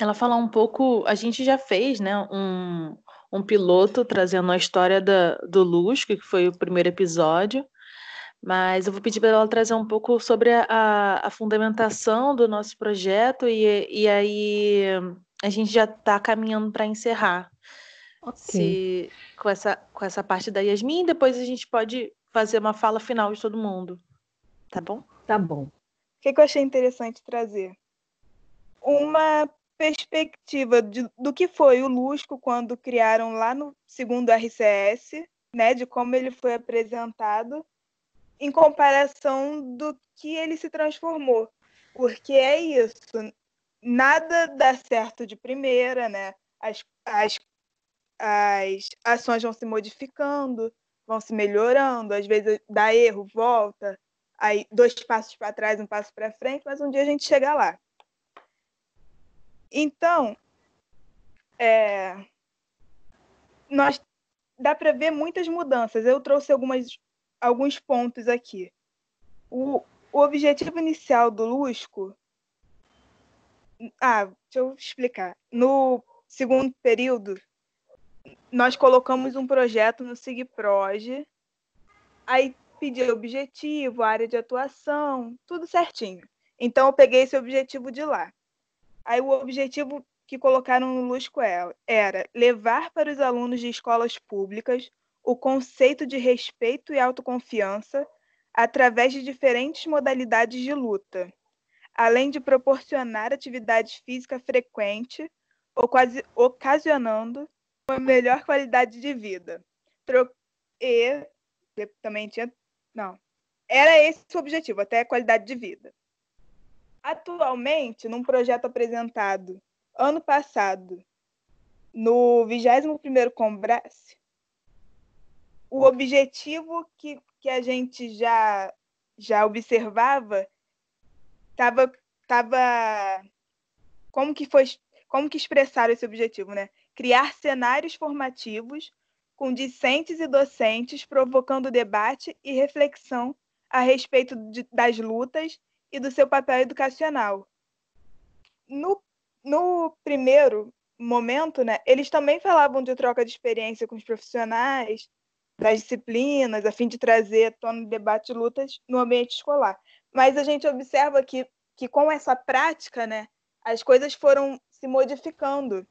ela falar um pouco. A gente já fez né, um, um piloto trazendo a história da, do Lusco, que foi o primeiro episódio. Mas eu vou pedir para ela trazer um pouco sobre a, a fundamentação do nosso projeto e, e aí a gente já está caminhando para encerrar. Okay. Se, com, essa, com essa parte da Yasmin, depois a gente pode fazer uma fala final de todo mundo. Tá bom? Tá bom. O que, que eu achei interessante trazer? Uma perspectiva de, do que foi o Lusco quando criaram lá no segundo RCS, né, de como ele foi apresentado em comparação do que ele se transformou. Porque é isso, nada dá certo de primeira, né? As, as, as ações vão se modificando, vão se melhorando, às vezes dá erro, volta, aí dois passos para trás, um passo para frente, mas um dia a gente chega lá. Então, é, nós dá para ver muitas mudanças. Eu trouxe algumas alguns pontos aqui. O, o objetivo inicial do Lusco. Ah, deixa eu explicar. No segundo período, nós colocamos um projeto no SIGPROGE, aí pedi objetivo, área de atuação, tudo certinho. Então, eu peguei esse objetivo de lá. Aí, o objetivo que colocaram no Lusco é, era levar para os alunos de escolas públicas o conceito de respeito e autoconfiança através de diferentes modalidades de luta, além de proporcionar atividade física frequente, ocasionando uma melhor qualidade de vida. E também tinha. Não. Era esse o objetivo, até a qualidade de vida. Atualmente, num projeto apresentado ano passado no 21º Congresso, o objetivo que, que a gente já, já observava estava tava como que foi como que expressar esse objetivo, né? Criar cenários formativos com discentes e docentes provocando debate e reflexão a respeito de, das lutas e do seu papel educacional. No, no primeiro momento, né, eles também falavam de troca de experiência com os profissionais, das disciplinas, a fim de trazer tona o debate de lutas no ambiente escolar. Mas a gente observa que, que com essa prática, né, as coisas foram se modificando.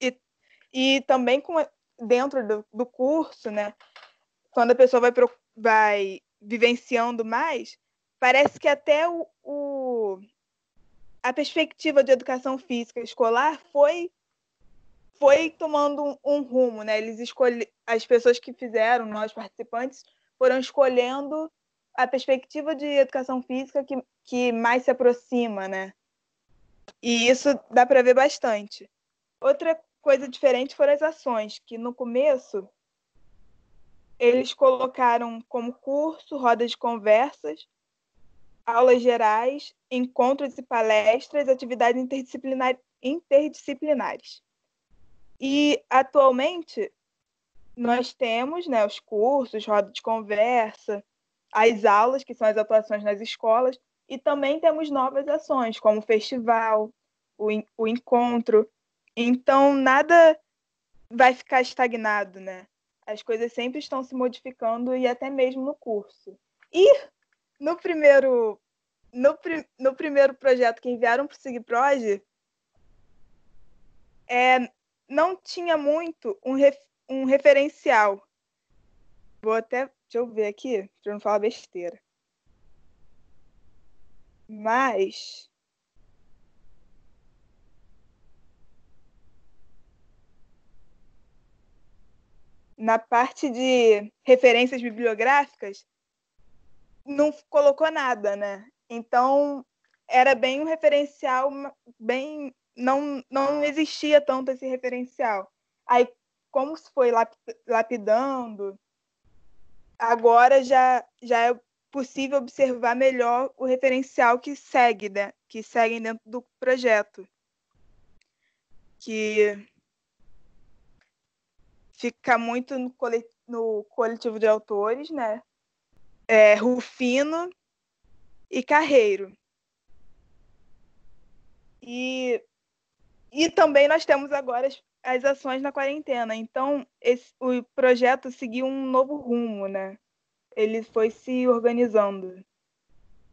E, e também com, dentro do, do curso, né, quando a pessoa vai, vai vivenciando mais, parece que até o, o, a perspectiva de educação física escolar foi foi tomando um, um rumo, né? Eles escolhe as pessoas que fizeram, nós participantes, foram escolhendo a perspectiva de educação física que, que mais se aproxima, né? E isso dá para ver bastante. Outra coisa diferente foram as ações, que no começo eles colocaram como curso, rodas de conversas, aulas gerais, encontros e palestras, atividades interdisciplinar interdisciplinares. E atualmente nós temos né, os cursos, roda de conversa, as aulas, que são as atuações nas escolas, e também temos novas ações, como o festival, o, o encontro. Então, nada vai ficar estagnado, né? As coisas sempre estão se modificando e até mesmo no curso. E no primeiro no, no primeiro projeto que enviaram para o SIGPROG, é, não tinha muito um, ref, um referencial. Vou até. Deixa eu ver aqui, para não falar besteira. Mas. Na parte de referências bibliográficas, não colocou nada, né? Então, era bem um referencial bem não, não existia tanto esse referencial. Aí, como se foi lapidando, agora já, já é possível observar melhor o referencial que segue, né? que seguem dentro do projeto. Que fica muito no, no coletivo de autores, né? É, Rufino e Carreiro. E e também nós temos agora as, as ações na quarentena. Então, esse, o projeto seguiu um novo rumo, né? Ele foi se organizando.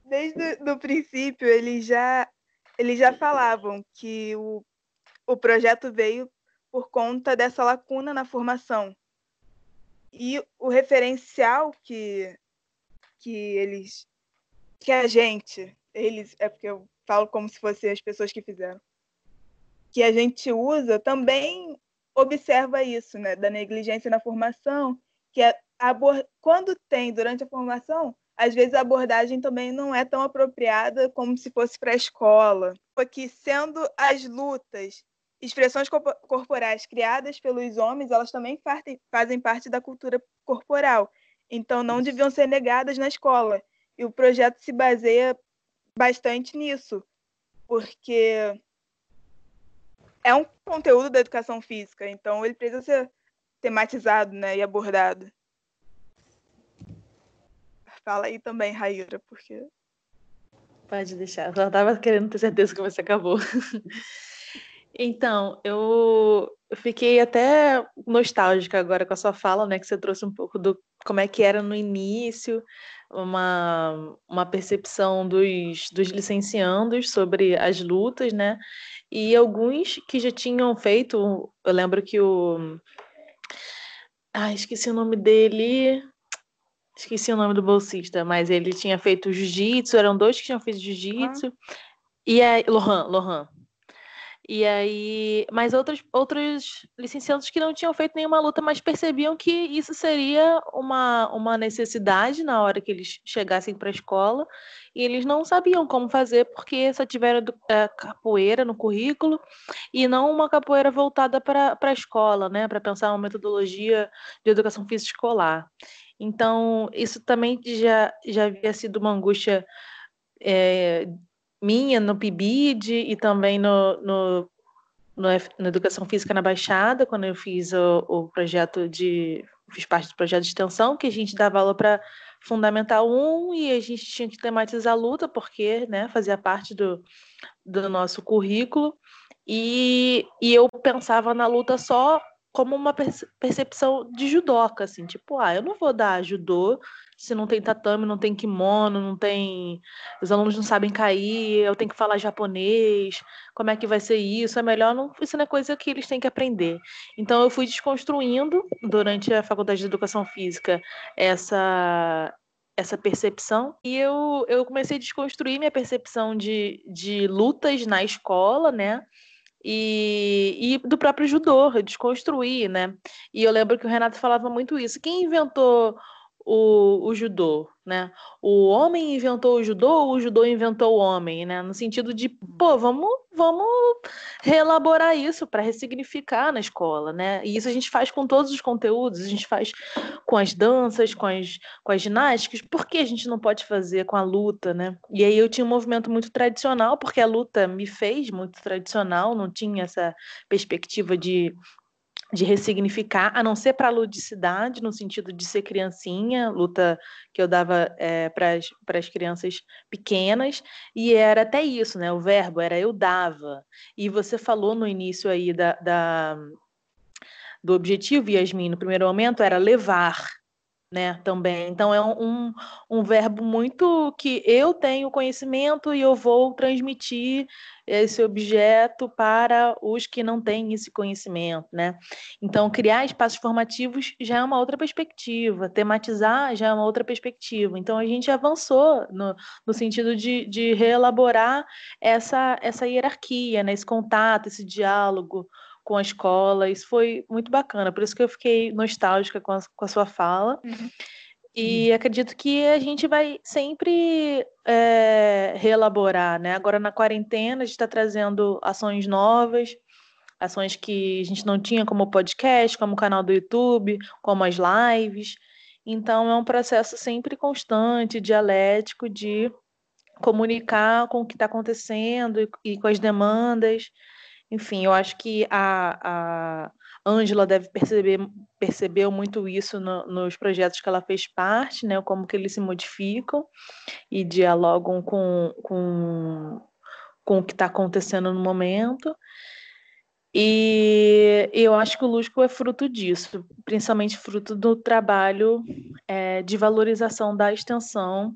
Desde o princípio, eles já, eles já falavam que o, o projeto veio por conta dessa lacuna na formação. E o referencial que, que eles, que a gente, eles, é porque eu falo como se fossem as pessoas que fizeram, que a gente usa também observa isso, né, da negligência na formação, que é quando tem durante a formação, às vezes a abordagem também não é tão apropriada como se fosse para a escola. Porque sendo as lutas expressões corporais criadas pelos homens, elas também fazem parte da cultura corporal. Então não deviam ser negadas na escola. E o projeto se baseia bastante nisso, porque é um conteúdo da educação física, então ele precisa ser tematizado né, e abordado. Fala aí também, Raíra, porque. Pode deixar. Eu só estava querendo ter certeza que você acabou. então, eu fiquei até nostálgica agora com a sua fala, né? Que você trouxe um pouco do como é que era no início, uma, uma percepção dos, dos licenciandos sobre as lutas, né? E alguns que já tinham feito, eu lembro que o. Ah, esqueci o nome dele. Esqueci o nome do bolsista, mas ele tinha feito jiu-jitsu, eram dois que tinham feito jiu-jitsu. Ah. E aí, Lohan, Lohan. E aí, mas outros, outros licenciados que não tinham feito nenhuma luta, mas percebiam que isso seria uma, uma necessidade na hora que eles chegassem para a escola, e eles não sabiam como fazer, porque só tiveram é, capoeira no currículo e não uma capoeira voltada para a escola, né, para pensar uma metodologia de educação física escolar. Então, isso também já, já havia sido uma angústia. É, minha no PIBID e também no, no, no, na Educação Física na Baixada, quando eu fiz o, o projeto de. fiz parte do projeto de extensão, que a gente dava aula para Fundamental 1 e a gente tinha que tematizar a luta, porque né, fazia parte do, do nosso currículo. E, e eu pensava na luta só como uma percepção de judoca, assim, tipo, ah, eu não vou dar judô se não tem tatame, não tem kimono, não tem. Os alunos não sabem cair, eu tenho que falar japonês, como é que vai ser isso? É melhor não. Isso não é coisa que eles têm que aprender. Então eu fui desconstruindo durante a faculdade de educação física essa essa percepção e eu, eu comecei a desconstruir minha percepção de, de lutas na escola, né? E, e do próprio judô, desconstruir, né? E eu lembro que o Renato falava muito isso. Quem inventou o, o judô, né? O homem inventou o judô ou o judô inventou o homem, né? No sentido de, pô, vamos, vamos reelaborar isso para ressignificar na escola, né? E isso a gente faz com todos os conteúdos, a gente faz com as danças, com as, com as ginásticas, por que a gente não pode fazer com a luta, né? E aí eu tinha um movimento muito tradicional, porque a luta me fez muito tradicional, não tinha essa perspectiva de de ressignificar, a não ser para a ludicidade, no sentido de ser criancinha, luta que eu dava é, para as crianças pequenas, e era até isso, né? O verbo era eu dava. E você falou no início aí da, da do objetivo, Yasmin, no primeiro momento, era levar, né, também. Então é um, um verbo muito que eu tenho conhecimento e eu vou transmitir esse objeto para os que não têm esse conhecimento, né? Então criar espaços formativos já é uma outra perspectiva, tematizar já é uma outra perspectiva. Então a gente avançou no, no sentido de, de reelaborar essa, essa hierarquia, né, esse contato, esse diálogo com a escola. Isso foi muito bacana, por isso que eu fiquei nostálgica com a, com a sua fala. Uhum. E uhum. acredito que a gente vai sempre é, reelaborar, né? Agora na quarentena a gente está trazendo ações novas, ações que a gente não tinha como podcast, como o canal do YouTube, como as lives. Então é um processo sempre constante, dialético de comunicar com o que está acontecendo e, e com as demandas. Enfim, eu acho que a, a Ângela deve perceber percebeu muito isso no, nos projetos que ela fez parte, né? Como que eles se modificam e dialogam com, com, com o que está acontecendo no momento. E eu acho que o Lusco é fruto disso, principalmente fruto do trabalho é, de valorização da extensão.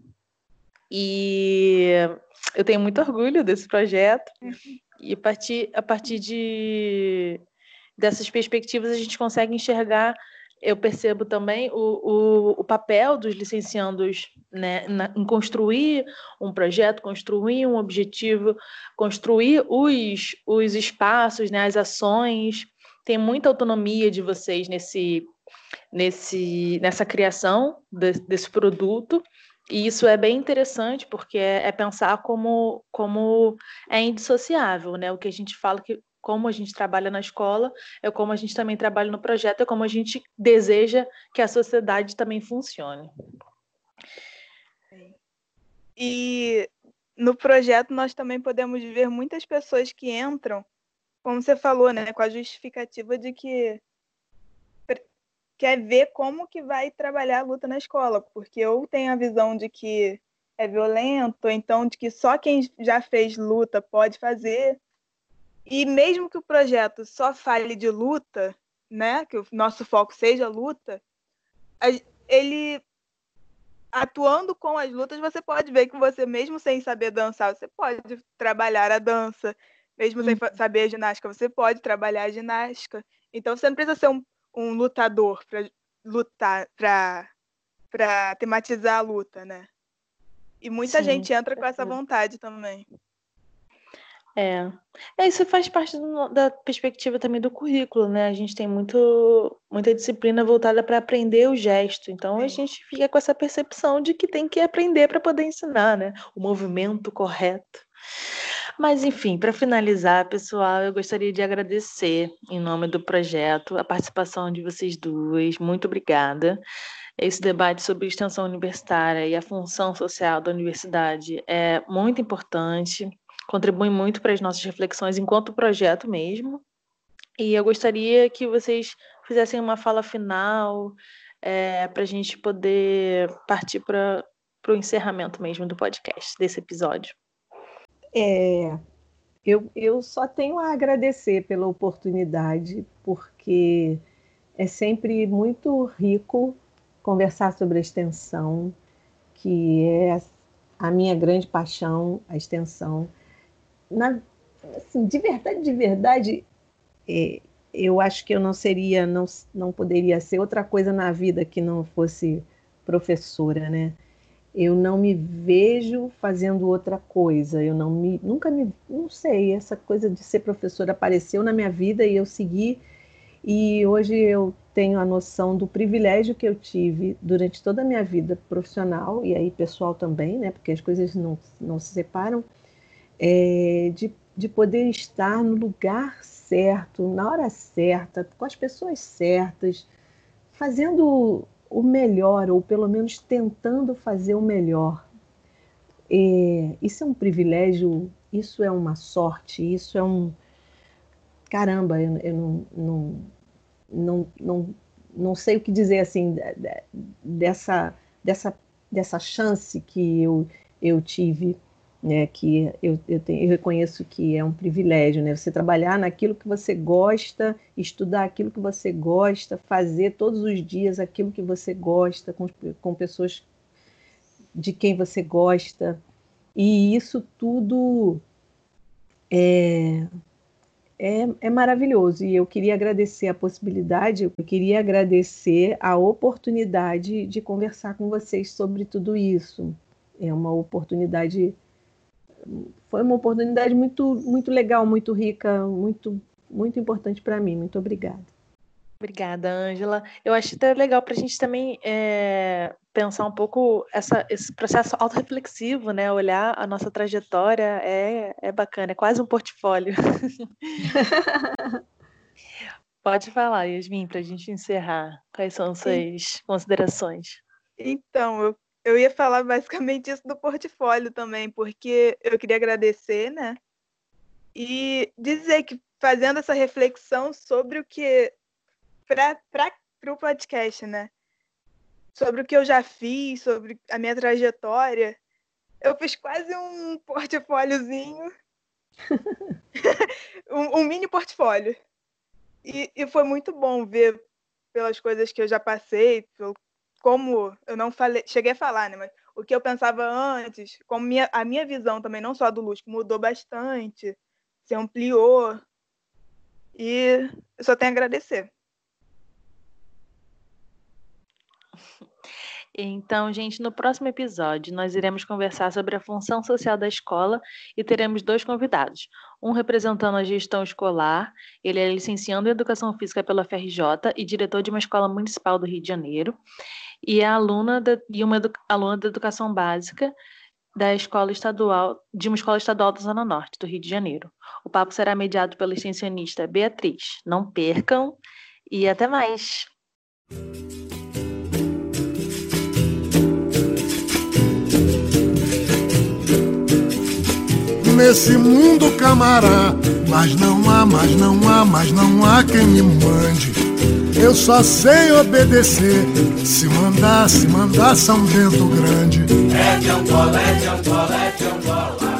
E eu tenho muito orgulho desse projeto. E a partir, a partir de, dessas perspectivas, a gente consegue enxergar eu percebo também o, o, o, papel dos licenciandos né, na, em construir um projeto, construir um objetivo, construir os, os espaços, né, as ações. Tem muita autonomia de vocês nesse, nesse, nessa criação de, desse produto. E isso é bem interessante, porque é, é, pensar como, como é indissociável, né? O que a gente fala que como a gente trabalha na escola, é como a gente também trabalha no projeto, é como a gente deseja que a sociedade também funcione. E no projeto nós também podemos ver muitas pessoas que entram, como você falou, né, com a justificativa de que quer ver como que vai trabalhar a luta na escola, porque ou tem a visão de que é violento, ou então de que só quem já fez luta pode fazer, e mesmo que o projeto só fale de luta, né, que o nosso foco seja luta, ele atuando com as lutas, você pode ver que você mesmo sem saber dançar, você pode trabalhar a dança, mesmo sem uhum. saber a ginástica, você pode trabalhar a ginástica. Então você não precisa ser um, um lutador para lutar, para para tematizar a luta, né? E muita Sim, gente entra com essa vontade também. É. é, isso faz parte do- da perspectiva também do currículo, né? A gente tem muito, muita disciplina voltada para aprender o gesto, então a gente fica com essa percepção de que tem que aprender para poder ensinar, né? O movimento correto. Mas, enfim, para finalizar, pessoal, eu gostaria de agradecer, em nome do projeto, a participação de vocês duas. Muito obrigada. Esse debate sobre extensão universitária e a função social da universidade é muito importante contribui muito para as nossas reflexões enquanto projeto mesmo. E eu gostaria que vocês fizessem uma fala final é, para a gente poder partir para o encerramento mesmo do podcast, desse episódio. É, eu, eu só tenho a agradecer pela oportunidade, porque é sempre muito rico conversar sobre a extensão, que é a minha grande paixão, a extensão na, assim, de verdade, de verdade, é, eu acho que eu não seria, não, não poderia ser outra coisa na vida que não fosse professora, né? Eu não me vejo fazendo outra coisa. Eu não me, nunca me, não sei, essa coisa de ser professora apareceu na minha vida e eu segui. E hoje eu tenho a noção do privilégio que eu tive durante toda a minha vida profissional e aí pessoal também, né? Porque as coisas não, não se separam é, de, de poder estar no lugar certo, na hora certa, com as pessoas certas, fazendo o melhor, ou pelo menos tentando fazer o melhor. É, isso é um privilégio, isso é uma sorte, isso é um. Caramba, eu, eu não, não, não, não, não sei o que dizer assim dessa, dessa, dessa chance que eu, eu tive né, que eu, eu, tenho, eu, reconheço que é um privilégio, né, você trabalhar naquilo que você gosta, estudar aquilo que você gosta, fazer todos os dias aquilo que você gosta, com, com pessoas de quem você gosta, e isso tudo é, é, é maravilhoso, e eu queria agradecer a possibilidade, eu queria agradecer a oportunidade de conversar com vocês sobre tudo isso, é uma oportunidade foi uma oportunidade muito, muito legal, muito rica, muito, muito importante para mim. Muito obrigada. Obrigada, Ângela. Eu acho até legal para a gente também é, pensar um pouco essa, esse processo autorreflexivo, né? Olhar a nossa trajetória é, é bacana, é quase um portfólio. Pode falar, Yasmin, para a gente encerrar. Quais são as suas considerações? Então, eu eu ia falar basicamente isso do portfólio também, porque eu queria agradecer, né? E dizer que fazendo essa reflexão sobre o que. para o podcast, né? Sobre o que eu já fiz, sobre a minha trajetória. Eu fiz quase um portfóliozinho. um, um, mini portfólio. E, e foi muito bom ver pelas coisas que eu já passei, pelo, como eu não falei, cheguei a falar, né? Mas o que eu pensava antes, como minha, a minha visão também, não só do Lusco, mudou bastante, se ampliou. E eu só tenho a agradecer. Então, gente, no próximo episódio nós iremos conversar sobre a função social da escola e teremos dois convidados. Um representando a gestão escolar, ele é licenciando em Educação Física pela FRJ e diretor de uma escola municipal do Rio de Janeiro, e é aluna de, e uma aluna de Educação Básica da escola estadual, de uma escola estadual da Zona Norte, do Rio de Janeiro. O papo será mediado pela extensionista Beatriz. Não percam e até mais! nesse mundo camará. Mas não há, mas não há, mas não há quem me mande. Eu só sei obedecer. Se mandar, se mandar, São Vento Grande. É de Angola, é de Angola, é de Angola.